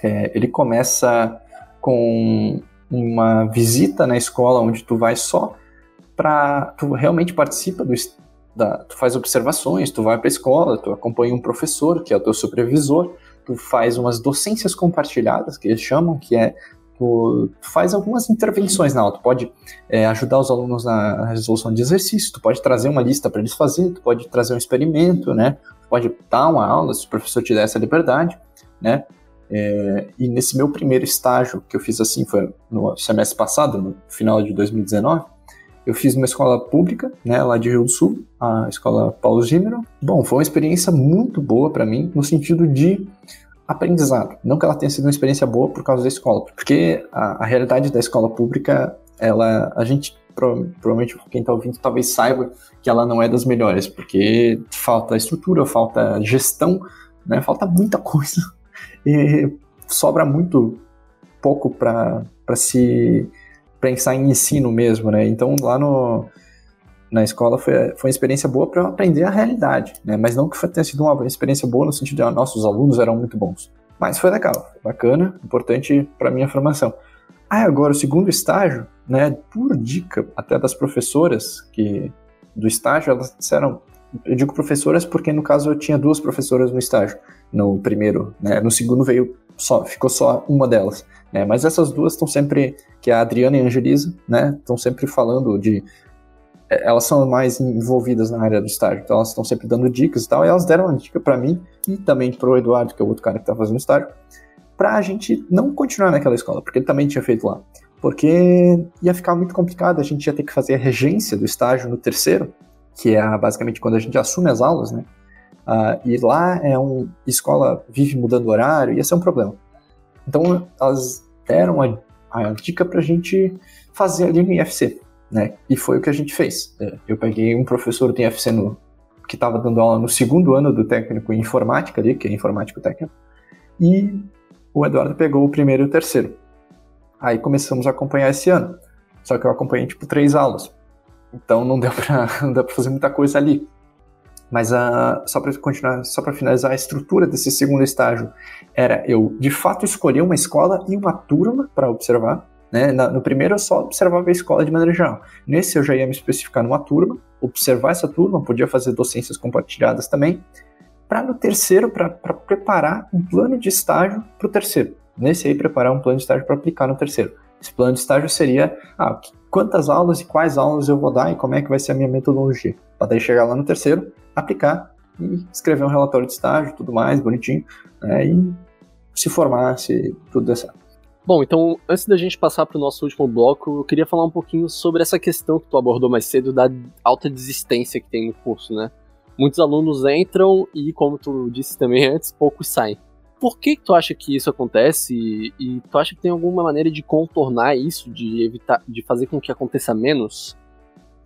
S2: é, ele começa com uma visita na escola onde tu vai só para tu realmente participa do da, tu faz observações, tu vai para a escola, tu acompanha um professor que é o teu supervisor, tu faz umas docências compartilhadas que eles chamam, que é tu faz algumas intervenções na aula. Tu pode é, ajudar os alunos na resolução de exercícios, tu pode trazer uma lista para eles fazerem, tu pode trazer um experimento, né? Tu pode dar uma aula se o professor te der essa liberdade, né? É, e nesse meu primeiro estágio que eu fiz assim, foi no semestre passado, no final de 2019, eu fiz uma escola pública, né, lá de Rio do Sul, a escola Paulo Gimero. Bom, foi uma experiência muito boa para mim, no sentido de aprendizado. Não que ela tenha sido uma experiência boa por causa da escola, porque a, a realidade da escola pública, ela, a gente provavelmente quem está ouvindo talvez saiba que ela não é das melhores, porque falta estrutura, falta gestão, né, falta muita coisa e sobra muito pouco para se pensar em ensino mesmo, né? Então lá no na escola foi, foi uma experiência boa para aprender a realidade, né? Mas não que tenha sido uma experiência boa no sentido de ah, nossos alunos eram muito bons. Mas foi legal, bacana, importante para minha formação. Ah, agora o segundo estágio, né? Por dica até das professoras que do estágio, elas disseram, eu digo professoras porque no caso eu tinha duas professoras no estágio, no primeiro, né? No segundo veio só, ficou só uma delas. Né? Mas essas duas estão sempre, que é a Adriana e a Angelisa, né? Estão sempre falando de elas são mais envolvidas na área do estágio, então elas estão sempre dando dicas e tal, e elas deram uma dica para mim e também pro Eduardo, que é o outro cara que tá fazendo estágio, pra gente não continuar naquela escola, porque ele também tinha feito lá. Porque ia ficar muito complicado, a gente ia ter que fazer a regência do estágio no terceiro, que é basicamente quando a gente assume as aulas, né? Uh, e lá é uma escola vive mudando o horário, ia ser um problema. Então elas deram a, a dica pra gente fazer ali no IFC né? E foi o que a gente fez. É, eu peguei um professor do IFC no, que estava dando aula no segundo ano do técnico em informática ali, que é informático técnico, e o Eduardo pegou o primeiro e o terceiro. Aí começamos a acompanhar esse ano. Só que eu acompanhei tipo três aulas. Então não deu para não deu fazer muita coisa ali. Mas só para continuar, só para finalizar a estrutura desse segundo estágio era eu de fato escolher uma escola e uma turma para observar né? no primeiro eu só observava a escola de maneira geral. Nesse eu já ia me especificar numa turma, observar essa turma, podia fazer docências compartilhadas também, para no terceiro, para preparar um plano de estágio para o terceiro. Nesse aí, preparar um plano de estágio para aplicar no terceiro. Esse plano de estágio seria ah, quantas aulas e quais aulas eu vou dar e como é que vai ser a minha metodologia. Para daí chegar lá no terceiro, aplicar e escrever um relatório de estágio, tudo mais, bonitinho, né, e se formar, se tudo der certo.
S1: Bom, então, antes da gente passar para o nosso último bloco, eu queria falar um pouquinho sobre essa questão que tu abordou mais cedo da alta desistência que tem no curso, né? Muitos alunos entram e, como tu disse também antes, poucos saem. Por que, tu acha que isso acontece e, e tu acha que tem alguma maneira de contornar isso, de evitar, de fazer com que aconteça menos?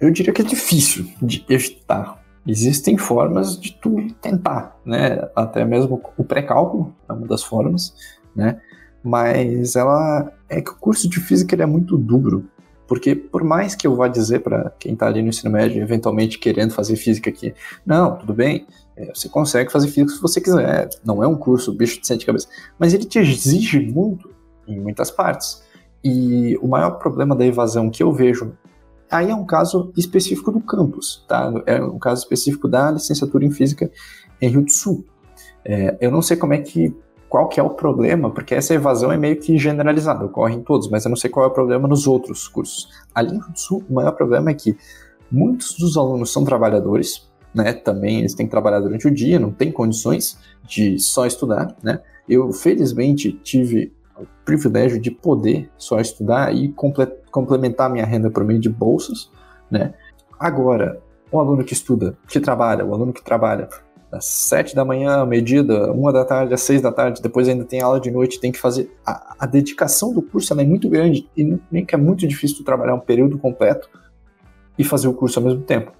S2: Eu diria que é difícil de evitar, Existem formas de tu tentar, né? Até mesmo o pré-cálculo é uma das formas, né? Mas ela é que o curso de física ele é muito duro, porque por mais que eu vá dizer para quem está ali no ensino médio, eventualmente querendo fazer física aqui, não, tudo bem, é, você consegue fazer física se você quiser, não é um curso bicho de sete cabeças, mas ele te exige muito em muitas partes. E o maior problema da evasão que eu vejo Aí é um caso específico do campus, tá? É um caso específico da licenciatura em física em Rio do Sul. É, eu não sei como é que qual que é o problema, porque essa evasão é meio que generalizada, ocorre em todos, mas eu não sei qual é o problema nos outros cursos. Ali do Sul, o maior problema é que muitos dos alunos são trabalhadores, né? Também eles têm que trabalhar durante o dia, não tem condições de só estudar, né? Eu felizmente tive o privilégio de poder só estudar e complementar minha renda por meio de bolsas, né? Agora, o aluno que estuda, que trabalha, o aluno que trabalha das 7 da manhã, meio-dia, uma da tarde, às 6 da tarde, depois ainda tem aula de noite, tem que fazer. A, a dedicação do curso é muito grande e nem que é muito difícil trabalhar um período completo e fazer o curso ao mesmo tempo.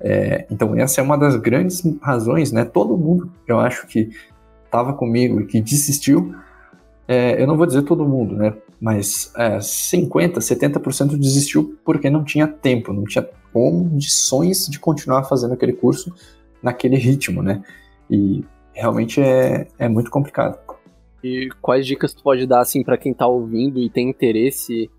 S2: É, então, essa é uma das grandes razões, né? Todo mundo, eu acho que estava comigo e que desistiu é, eu não vou dizer todo mundo, né? Mas é, 50%, 70% desistiu porque não tinha tempo, não tinha condições de continuar fazendo aquele curso naquele ritmo, né? E realmente é, é muito complicado.
S1: E quais dicas tu pode dar assim para quem está ouvindo e tem interesse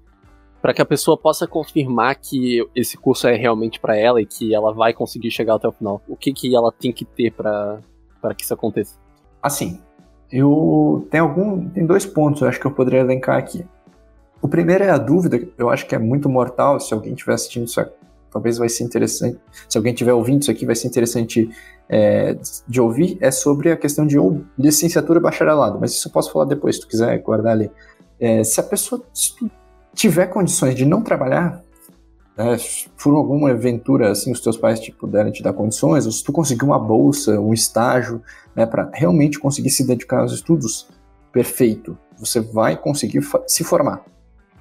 S1: para que a pessoa possa confirmar que esse curso é realmente para ela e que ela vai conseguir chegar até o final? O que que ela tem que ter para que isso aconteça?
S2: Assim, eu tenho algum, tem dois pontos eu acho que eu poderia elencar aqui. O primeiro é a dúvida, eu acho que é muito mortal, se alguém estiver assistindo isso, talvez vai ser interessante, se alguém estiver ouvindo isso aqui, vai ser interessante é, de ouvir, é sobre a questão de ou licenciatura bacharelado, mas isso eu posso falar depois, se tu quiser guardar ali. É, se a pessoa tiver condições de não trabalhar, né, por alguma aventura, assim, os teus pais te puderem te dar condições, ou se tu conseguir uma bolsa, um estágio, né, para realmente conseguir se dedicar aos estudos, perfeito, você vai conseguir se formar.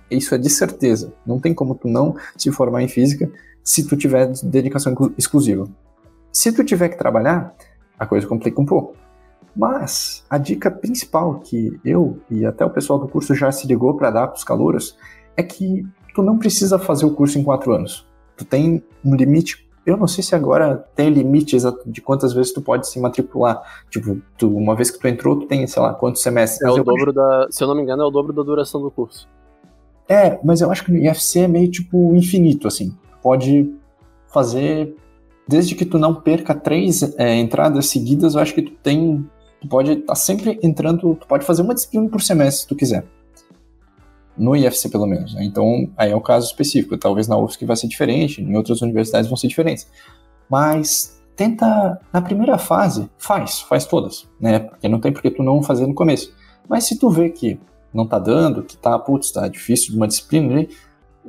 S2: Isso é de certeza. Não tem como tu não se formar em física se tu tiver dedicação exclusiva. Se tu tiver que trabalhar, a coisa complica um pouco. Mas a dica principal que eu e até o pessoal do curso já se ligou para dar para os calouros é que tu não precisa fazer o curso em quatro anos. Tu tem um limite. Eu não sei se agora tem limite exato de quantas vezes tu pode se matricular. Tipo, tu, uma vez que tu entrou, tu tem, sei lá, quantos semestres.
S1: É o dobro da. Se eu não me engano, é o dobro da duração do curso.
S2: É, mas eu acho que no IFC é meio tipo infinito, assim. Pode fazer. Desde que tu não perca três é, entradas seguidas, eu acho que tu tem. Tu pode estar tá sempre entrando. Tu pode fazer uma disciplina por semestre se tu quiser no IFC pelo menos. Né? Então, aí é o caso específico. Talvez na UFSC vai ser diferente, em outras universidades vão ser diferentes. Mas tenta, na primeira fase, faz, faz todas, né? Porque não tem porque tu não fazer no começo. Mas se tu vê que não tá dando, que tá, putz, tá difícil de uma disciplina, né?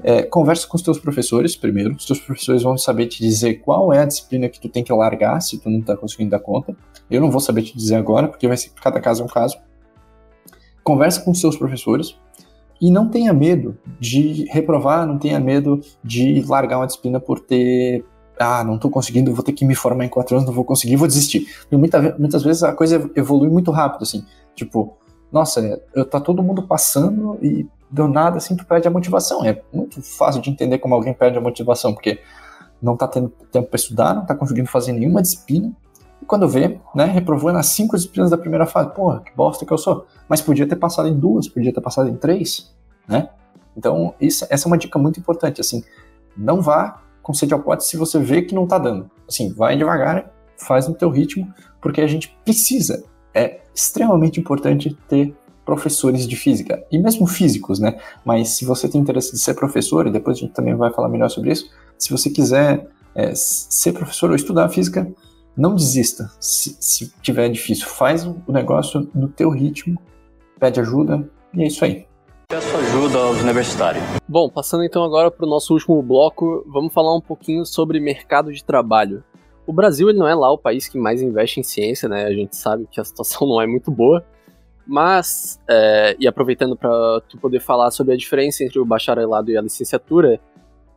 S2: É, conversa com os teus professores primeiro. Os teus professores vão saber te dizer qual é a disciplina que tu tem que largar se tu não tá conseguindo dar conta. Eu não vou saber te dizer agora, porque vai ser cada caso é um caso. Conversa com os seus professores, e não tenha medo de reprovar, não tenha medo de largar uma disciplina por ter. Ah, não estou conseguindo, vou ter que me formar em quatro anos, não vou conseguir, vou desistir. E muita, muitas vezes a coisa evolui muito rápido, assim. Tipo, nossa, tá todo mundo passando e do nada, assim, tu perde a motivação. É muito fácil de entender como alguém perde a motivação, porque não tá tendo tempo para estudar, não tá conseguindo fazer nenhuma disciplina, e quando vê, né, reprovou nas cinco disciplinas da primeira fase. Porra, que bosta que eu sou. Mas podia ter passado em duas, podia ter passado em três, né? Então, isso, essa é uma dica muito importante, assim, não vá com sede ao pote se você vê que não tá dando. Assim, vai devagar, faz no teu ritmo, porque a gente precisa, é extremamente importante ter professores de física, e mesmo físicos, né? Mas se você tem interesse de ser professor, e depois a gente também vai falar melhor sobre isso, se você quiser é, ser professor ou estudar física, não desista. Se, se tiver difícil, faz o negócio no teu ritmo, pede ajuda e é isso aí.
S3: Peço ajuda aos universitários.
S1: Bom, passando então agora para o nosso último bloco, vamos falar um pouquinho sobre mercado de trabalho. O Brasil ele não é lá o país que mais investe em ciência, né? A gente sabe que a situação não é muito boa. Mas, é, e aproveitando para tu poder falar sobre a diferença entre o bacharelado e a licenciatura,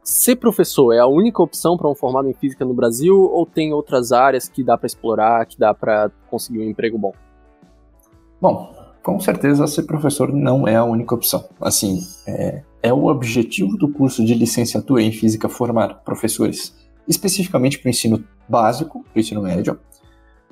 S1: ser professor é a única opção para um formado em física no Brasil ou tem outras áreas que dá para explorar, que dá para conseguir um emprego bom?
S2: Bom, com certeza ser professor não é a única opção. Assim, é, é o objetivo do curso de licenciatura em física formar professores especificamente para o ensino básico, para o ensino médio,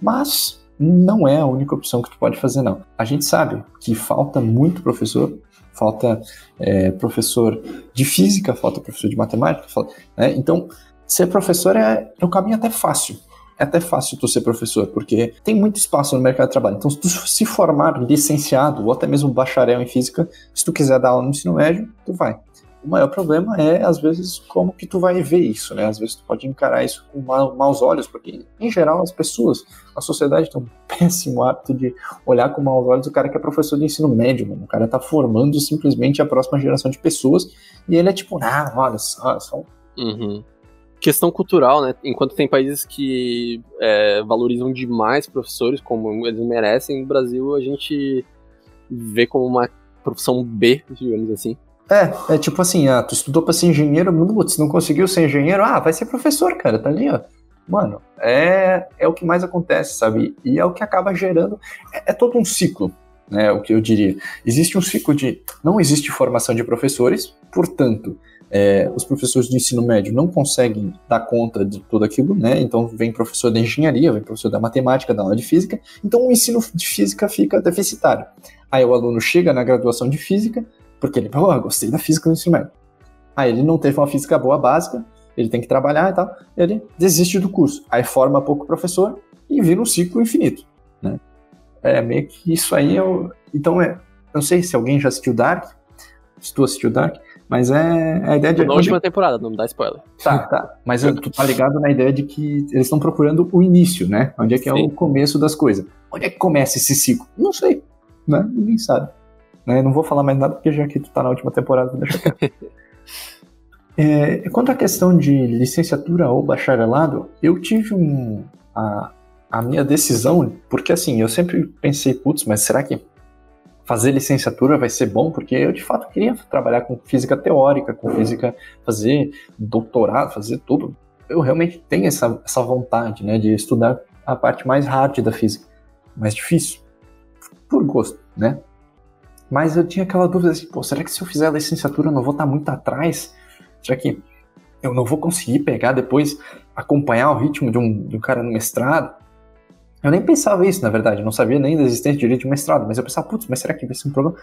S2: mas não é a única opção que tu pode fazer, não. A gente sabe que falta muito professor falta é, professor de física, falta professor de matemática, falta, né? Então, ser professor é, é um caminho até fácil. É até fácil tu ser professor, porque tem muito espaço no mercado de trabalho. Então, se tu se formar licenciado ou até mesmo bacharel em física, se tu quiser dar aula no ensino médio, tu vai. O maior problema é, às vezes, como que tu vai ver isso, né? Às vezes tu pode encarar isso com maus olhos, porque, em geral, as pessoas, a sociedade tem um péssimo hábito de olhar com maus olhos o cara que é professor de ensino médio, mano. O cara tá formando simplesmente a próxima geração de pessoas e ele é tipo, ah, olha só, só
S1: Uhum. Questão cultural, né? Enquanto tem países que é, valorizam demais professores como eles merecem, no Brasil a gente vê como uma profissão B, digamos assim.
S2: É, é tipo assim, ah, tu estudou pra ser engenheiro, putz, não conseguiu ser engenheiro, ah, vai ser professor, cara, tá ali, ó. Mano, é, é o que mais acontece, sabe? E é o que acaba gerando. É, é todo um ciclo, né? O que eu diria. Existe um ciclo de. Não existe formação de professores, portanto, é, os professores de ensino médio não conseguem dar conta de tudo aquilo, né? Então vem professor da engenharia, vem professor da matemática, da aula de física, então o ensino de física fica deficitário. Aí o aluno chega na graduação de física, porque ele, pô, gostei da física ensino médio. Aí ele não teve uma física boa básica, ele tem que trabalhar e tal, ele desiste do curso. Aí forma pouco professor e vira um ciclo infinito, né? É meio que isso aí é o... Então, é, não sei se alguém já assistiu Dark, se tu assistiu Dark, mas é, é a ideia de...
S1: Na última temporada, não me dá spoiler.
S2: Tá, tá. Mas tu tá ligado na ideia de que eles estão procurando o início, né? Onde é que Sim. é o começo das coisas. Onde é que começa esse ciclo? Não sei, né? Ninguém sabe. Né? Não vou falar mais nada porque já que tu tá na última temporada, deixa quieto. é, quanto à questão de licenciatura ou bacharelado, eu tive um, a, a minha decisão, porque assim, eu sempre pensei, putz, mas será que fazer licenciatura vai ser bom? Porque eu de fato queria trabalhar com física teórica, com física, fazer doutorado, fazer tudo. Eu realmente tenho essa, essa vontade, né, de estudar a parte mais hard da física, mais difícil, por gosto, né? Mas eu tinha aquela dúvida assim, pô, será que se eu fizer a licenciatura eu não vou estar muito atrás? Será que eu não vou conseguir pegar depois, acompanhar o ritmo de um, de um cara no mestrado? Eu nem pensava isso, na verdade, eu não sabia nem da existência de direito de mestrado, mas eu pensava, putz, mas será que vai ser um problema?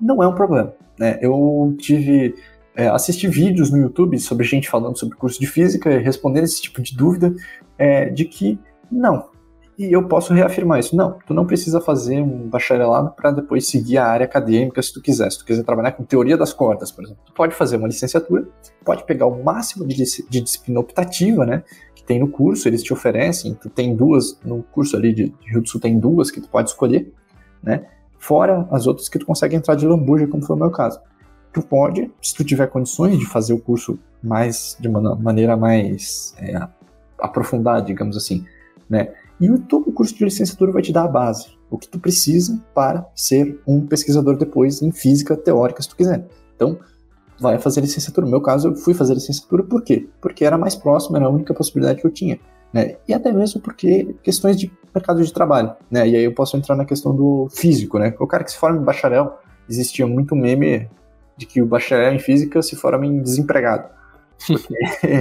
S2: Não é um problema, né? Eu tive, é, assisti vídeos no YouTube sobre gente falando sobre curso de física e respondendo esse tipo de dúvida, é, de que não, e eu posso reafirmar isso. Não, tu não precisa fazer um bacharelado para depois seguir a área acadêmica se tu quiser. Se tu quiser trabalhar com teoria das cordas, por exemplo. Tu pode fazer uma licenciatura, pode pegar o máximo de, de disciplina optativa, né? Que tem no curso, eles te oferecem. Tu tem duas, no curso ali de, de Rio do Sul tem duas que tu pode escolher, né? Fora as outras que tu consegue entrar de lambuja, como foi o meu caso. Tu pode, se tu tiver condições de fazer o curso mais, de uma maneira mais é, aprofundada, digamos assim, né? E o, todo o curso de licenciatura vai te dar a base, o que tu precisa para ser um pesquisador depois em física teórica, se tu quiser. Então, vai fazer licenciatura. No meu caso, eu fui fazer licenciatura por quê? Porque era mais próximo, era a única possibilidade que eu tinha. Né? E até mesmo porque questões de mercado de trabalho. Né? E aí eu posso entrar na questão do físico. Né? O cara que se forma em bacharel, existia muito meme de que o bacharel em física se forma em desempregado.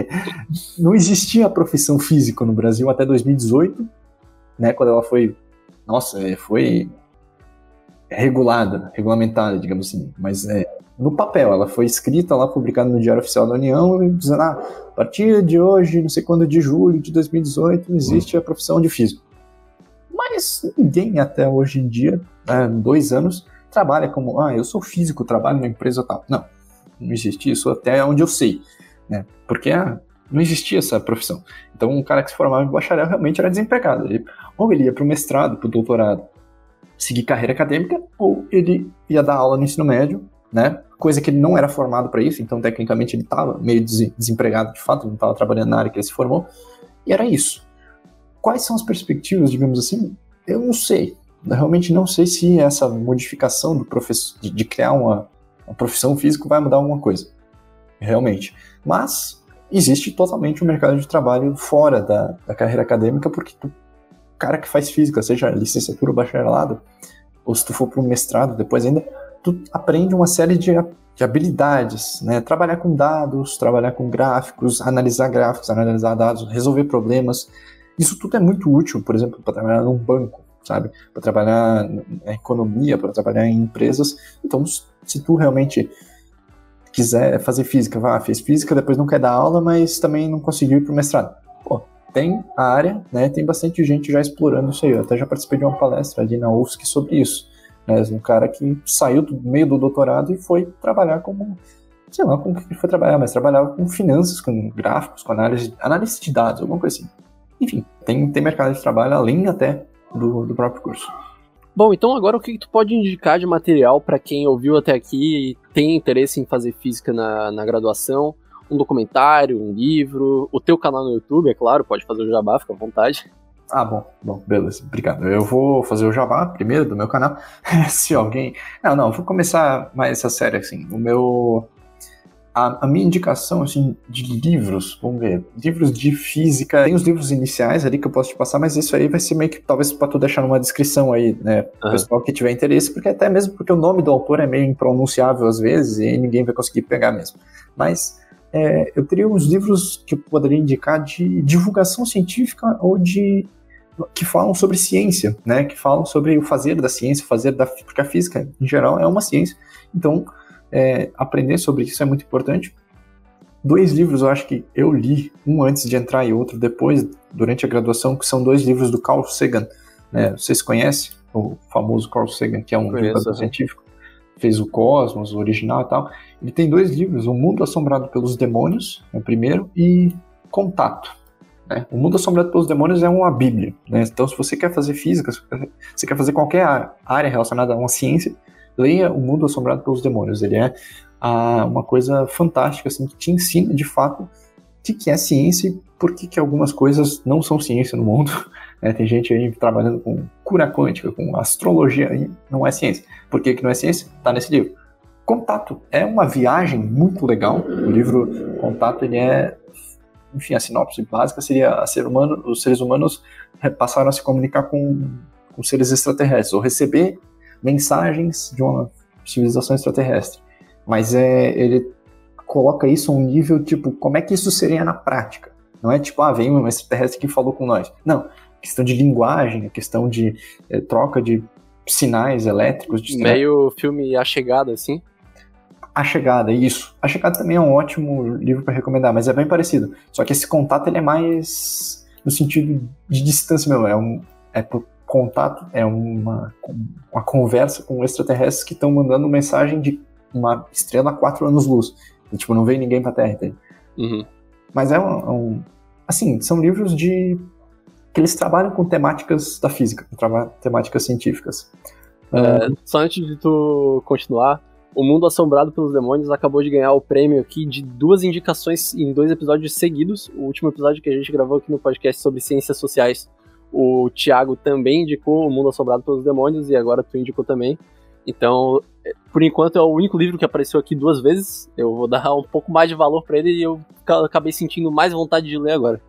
S2: não existia a profissão física no Brasil até 2018, né, quando ela foi, nossa, é, foi regulada, regulamentada, digamos assim, mas é, no papel, ela foi escrita lá, publicada no Diário Oficial da União, dizendo, ah, a partir de hoje, não sei quando, de julho de 2018, existe a profissão de físico. Mas ninguém até hoje em dia, há dois anos, trabalha como, ah, eu sou físico, trabalho numa empresa tal. Não, não existe isso até onde eu sei, né? Porque ah, não existia essa profissão. Então, um cara que se formava em bacharel realmente era desempregado. Ele, ou ele ia para o mestrado, para o doutorado, seguir carreira acadêmica, ou ele ia dar aula no ensino médio, né? Coisa que ele não era formado para isso, então tecnicamente ele estava meio desempregado de fato, não estava trabalhando na área que ele se formou, e era isso. Quais são as perspectivas, digamos assim? Eu não sei. Eu realmente não sei se essa modificação do professor, de, de criar uma, uma profissão física vai mudar alguma coisa. realmente. Mas existe totalmente um mercado de trabalho fora da, da carreira acadêmica, porque tu, o cara que faz física, seja licenciatura ou bacharelado, ou se tu for para um mestrado depois ainda, tu aprende uma série de, de habilidades, né? Trabalhar com dados, trabalhar com gráficos, analisar gráficos, analisar dados, resolver problemas. Isso tudo é muito útil, por exemplo, para trabalhar num banco, sabe? Para trabalhar na economia, para trabalhar em empresas. Então, se tu realmente quiser fazer física, vá, fez física, depois não quer dar aula, mas também não conseguiu ir para o mestrado. Pô, tem a área, né? Tem bastante gente já explorando isso aí. Eu até já participei de uma palestra ali na UFSC sobre isso. Né? Um cara que saiu do meio do doutorado e foi trabalhar como sei lá com o que ele foi trabalhar, mas trabalhava com finanças, com gráficos, com análise, análise de dados, alguma coisa assim. Enfim, tem, tem mercado de trabalho além até do, do próprio curso.
S1: Bom, então agora o que tu pode indicar de material para quem ouviu até aqui e tem interesse em fazer física na, na graduação? Um documentário, um livro, o teu canal no YouTube, é claro, pode fazer o jabá, fica à vontade.
S2: Ah, bom, bom, beleza, obrigado. Eu vou fazer o jabá primeiro do meu canal. Se alguém. Não, não, vou começar mais essa série assim. O meu a, a, minha indicação assim de livros, vamos ver, livros de física, tem os livros iniciais ali que eu posso te passar, mas isso aí vai ser meio que talvez para tu deixar numa descrição aí, né, uhum. pessoal que tiver interesse, porque até mesmo porque o nome do autor é meio impronunciável às vezes e ninguém vai conseguir pegar mesmo. Mas é, eu teria uns livros que eu poderia indicar de divulgação científica ou de que falam sobre ciência, né, que falam sobre o fazer da ciência, o fazer da porque a física em geral é uma ciência. Então é, aprender sobre isso é muito importante. Dois livros eu acho que eu li, um antes de entrar e outro depois, durante a graduação, que são dois livros do Carl Sagan. Né? Vocês conhecem o famoso Carl Sagan, que é um divulgador científico? Fez o Cosmos, o original e tal. Ele tem dois livros, O Mundo Assombrado pelos Demônios, é o primeiro, e Contato. Né? O Mundo Assombrado pelos Demônios é uma bíblia. Né? Então, se você quer fazer física, se você quer fazer qualquer área relacionada a uma ciência, leia O Mundo Assombrado pelos Demônios. Ele é ah, uma coisa fantástica, assim, que te ensina, de fato, o que, é ciência e por que, que algumas coisas não são ciência no mundo. É, tem gente aí trabalhando com cura quântica, com astrologia, e não é ciência. Por que, que não é ciência? Está nesse livro. Contato é uma viagem muito legal. O livro Contato ele é, enfim, a sinopse básica seria ser humano, os seres humanos passaram a se comunicar com, com seres extraterrestres ou receber mensagens de uma civilização extraterrestre. Mas é, ele coloca isso a um nível tipo, como é que isso seria na prática? Não é tipo, ah, vem um extraterrestre que falou com nós. Não, questão de linguagem, questão de é, troca de sinais elétricos. De
S1: Meio filme A Chegada, assim?
S2: A Chegada, isso. A Chegada também é um ótimo livro para recomendar, mas é bem parecido. Só que esse contato ele é mais no sentido de distância mesmo. É, um, é por contato, é uma, uma conversa com extraterrestres que estão mandando mensagem de uma estrela a quatro anos-luz. E, tipo, não veio ninguém pra Terra, entende?
S1: Uhum.
S2: Mas é um, um, Assim, são livros de. que eles trabalham com temáticas da física, temáticas científicas.
S1: É, só antes de tu continuar, o Mundo Assombrado pelos Demônios acabou de ganhar o prêmio aqui de duas indicações em dois episódios seguidos. O último episódio que a gente gravou aqui no podcast sobre ciências sociais o Thiago também indicou O Mundo Assombrado pelos Demônios e agora tu indicou também. Então, é, por enquanto é o único livro que apareceu aqui duas vezes. Eu vou dar um pouco mais de valor para ele e eu acabei sentindo mais vontade de ler agora.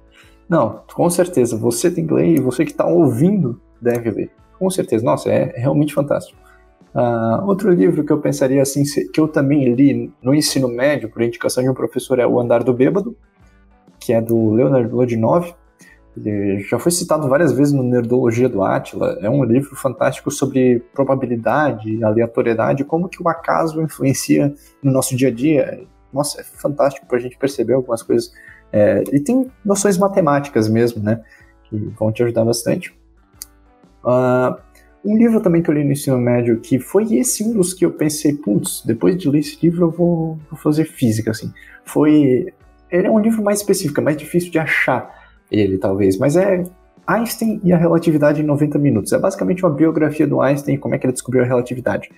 S2: Não, com certeza. Você tem que ler e você que está ouvindo deve ler. Com certeza. Nossa, é, é realmente fantástico. Uh, outro livro que eu pensaria assim, que eu também li no ensino médio, por indicação de um professor, é O Andar do Bêbado, que é do Leonard Lodinov. Ele já foi citado várias vezes no Nerdologia do Átila. É um livro fantástico sobre probabilidade, aleatoriedade, como que o acaso influencia no nosso dia a dia. Nossa, é fantástico para a gente perceber algumas coisas. É, e tem noções matemáticas mesmo, né? Que vão te ajudar bastante. Uh, um livro também que eu li no ensino médio, que foi esse um dos que eu pensei, putz, depois de ler esse livro eu vou, vou fazer física, assim. Foi... Ele é um livro mais específico, é mais difícil de achar ele, talvez, mas é Einstein e a relatividade em 90 minutos. É basicamente uma biografia do Einstein e como é que ele descobriu a relatividade.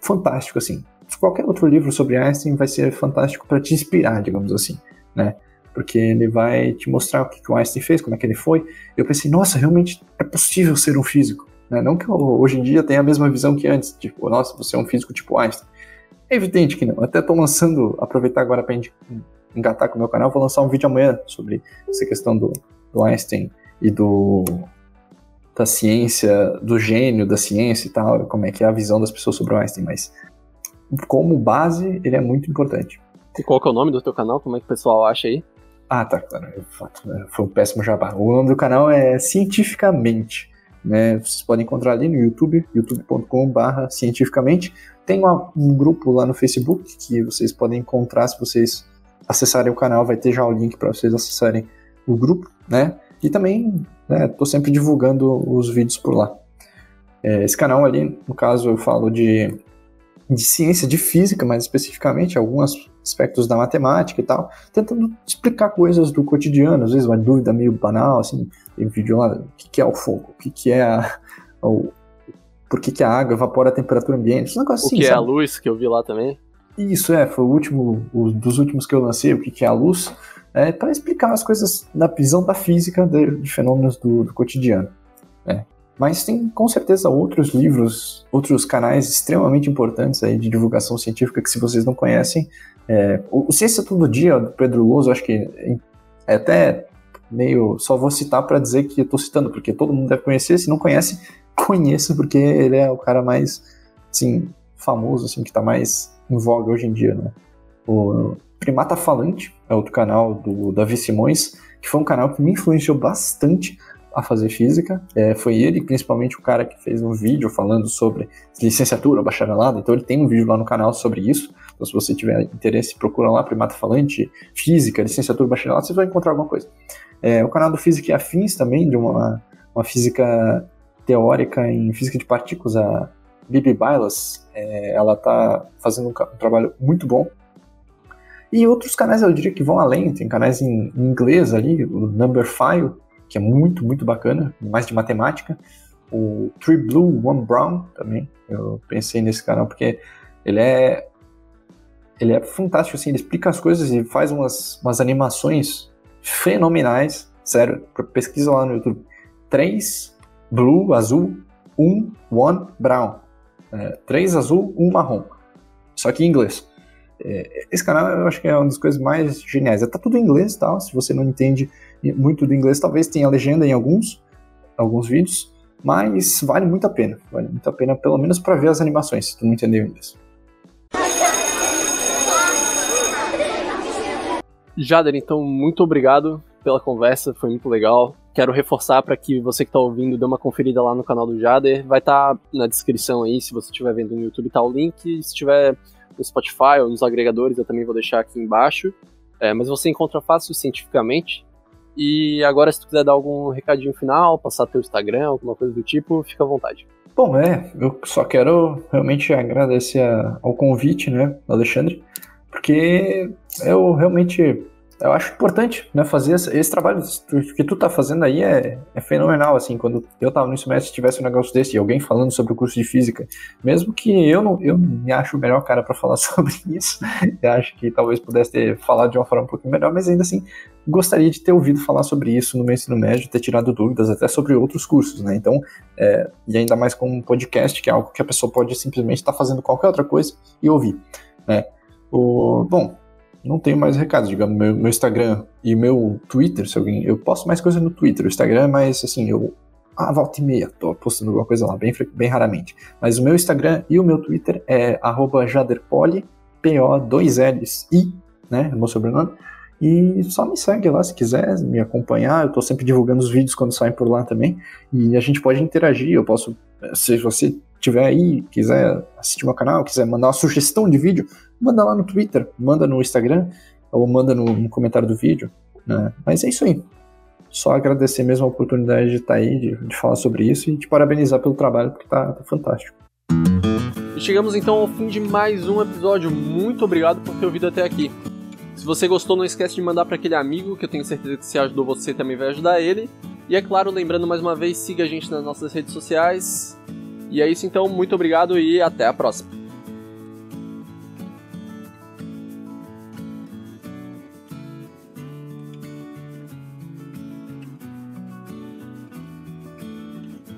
S2: Fantástico, assim. Qualquer outro livro sobre Einstein vai ser fantástico para te inspirar, digamos assim, né? Porque ele vai te mostrar o que, o Einstein fez, como é que ele foi. Eu pensei, nossa, realmente é possível ser um físico. Né? Não que eu, hoje em dia tenha a mesma visão que antes, tipo, nossa, você é um físico tipo Einstein. É evidente que não. Até tô lançando, aproveitar agora para engatar com o meu canal, vou lançar um vídeo amanhã sobre essa questão do, do Einstein e do da ciência, do gênio da ciência e tal, como é que é a visão das pessoas sobre o Einstein, mas como base, ele é muito importante.
S1: E qual que é o nome do teu canal? Como é que o pessoal acha aí?
S2: Ah, tá, claro. Foi um péssimo jabá. O nome do canal é Cientificamente. Né? Vocês podem encontrar ali no YouTube, youtube.com.br cientificamente. Tem um grupo lá no Facebook que vocês podem encontrar se vocês acessarem o canal, vai ter já o link para vocês acessarem o grupo, né? E também, né, tô sempre divulgando os vídeos por lá. É, esse canal ali, no caso, eu falo de, de ciência, de física, mais especificamente, alguns aspectos da matemática e tal, tentando explicar coisas do cotidiano, às vezes uma dúvida meio banal, assim, tem vídeo lá, o que, que é o fogo, o que, que é a, o, por que, que a água evapora a temperatura ambiente, um negócio assim,
S1: O que
S2: sabe?
S1: é a luz, que eu vi lá também?
S2: Isso, é, foi o último, o, dos últimos que eu lancei, o que, que é a luz, é, para explicar as coisas na visão da física de, de fenômenos do, do cotidiano. Né? Mas tem com certeza outros livros, outros canais extremamente importantes aí de divulgação científica que se vocês não conhecem, é, o, Ciência Todo Dia do Pedro Louso, acho que é até meio só vou citar para dizer que estou citando, porque todo mundo deve conhecer, se não conhece, conheça porque ele é o cara mais assim famoso assim que está mais em voga hoje em dia, né? O Primata Falante é outro canal do Davi Simões, que foi um canal que me influenciou bastante a fazer física. É, foi ele, principalmente, o cara que fez um vídeo falando sobre licenciatura, bacharelado. Então, ele tem um vídeo lá no canal sobre isso. Então, se você tiver interesse, procura lá, Primata Falante, Física, Licenciatura, Bacharelado, você vai encontrar alguma coisa. É, o canal do Física e Afins também, de uma, uma física teórica em física de partículas, a Bibi Bailas, é, ela está fazendo um, um, trabalho muito bom. E outros canais eu diria que vão além, tem canais em, em inglês ali, o Number File, que é muito, muito bacana, mais de matemática. O Three Blue, One Brown também, eu pensei nesse canal porque ele é ele é fantástico, assim, ele explica as coisas e faz umas, umas animações fenomenais, sério, pesquisa lá no YouTube. 3 blue, azul, 1, one brown. É, 3 azul, 1 marrom. Só que em inglês. É, esse canal eu acho que é uma das coisas mais geniais. Tá tudo em inglês, tá? Se você não entende muito do inglês, talvez tenha legenda em alguns, alguns vídeos, mas vale muito a pena. Vale muito a pena, pelo menos para ver as animações, se tu não entendeu inglês.
S1: Jader, então muito obrigado pela conversa, foi muito legal. Quero reforçar para que você que está ouvindo dê uma conferida lá no canal do Jader. Vai estar tá na descrição aí, se você estiver vendo no YouTube, tá o link. Se estiver no Spotify ou nos agregadores, eu também vou deixar aqui embaixo. É, mas você encontra fácil cientificamente. E agora, se tu quiser dar algum recadinho final, passar teu Instagram, alguma coisa do tipo, fica à vontade.
S2: Bom, é, eu só quero realmente agradecer ao convite, né, Alexandre, porque eu realmente eu acho importante, né, fazer esse, trabalho. Que tu tá fazendo aí é, é fenomenal, assim, quando eu tava no semestre tivesse um negócio desse e alguém falando sobre o curso de física, mesmo que eu não, eu me acho o melhor cara para falar sobre isso, eu acho que talvez pudesse ter falado de uma forma um pouquinho melhor, mas ainda assim, gostaria de ter ouvido falar sobre isso no meu ensino médio, ter tirado dúvidas até sobre outros cursos, né, então, é, e ainda mais com um podcast, que é algo que a pessoa pode simplesmente estar tá fazendo qualquer outra coisa e ouvir, né, o, bom, não tenho mais recados, digamos, meu, meu Instagram e meu Twitter, se alguém. Eu posto mais coisa no Twitter, o Instagram é mais assim, eu. Ah, volta e meia, tô postando alguma coisa lá, bem, bem raramente. Mas o meu Instagram e o meu Twitter é jaderpoli, P-O-2-Ls, I, né, é meu sobrenome. E só me segue lá se quiser me acompanhar. Eu tô sempre divulgando os vídeos quando saem por lá também. E a gente pode interagir. Eu posso, se você tiver aí, quiser assistir meu canal, quiser mandar uma sugestão de vídeo, manda lá no Twitter, manda no Instagram, ou manda no, no comentário do vídeo. Né? Mas é isso aí. Só agradecer mesmo a oportunidade de estar aí, de, de falar sobre isso e te parabenizar pelo trabalho, porque tá, tá fantástico.
S1: Chegamos então ao fim de mais um episódio. Muito obrigado por ter ouvido até aqui. Se você gostou, não esquece de mandar para aquele amigo, que eu tenho certeza que se ajudou você também vai ajudar ele. E é claro, lembrando mais uma vez, siga a gente nas nossas redes sociais. E é isso então, muito obrigado e até a próxima.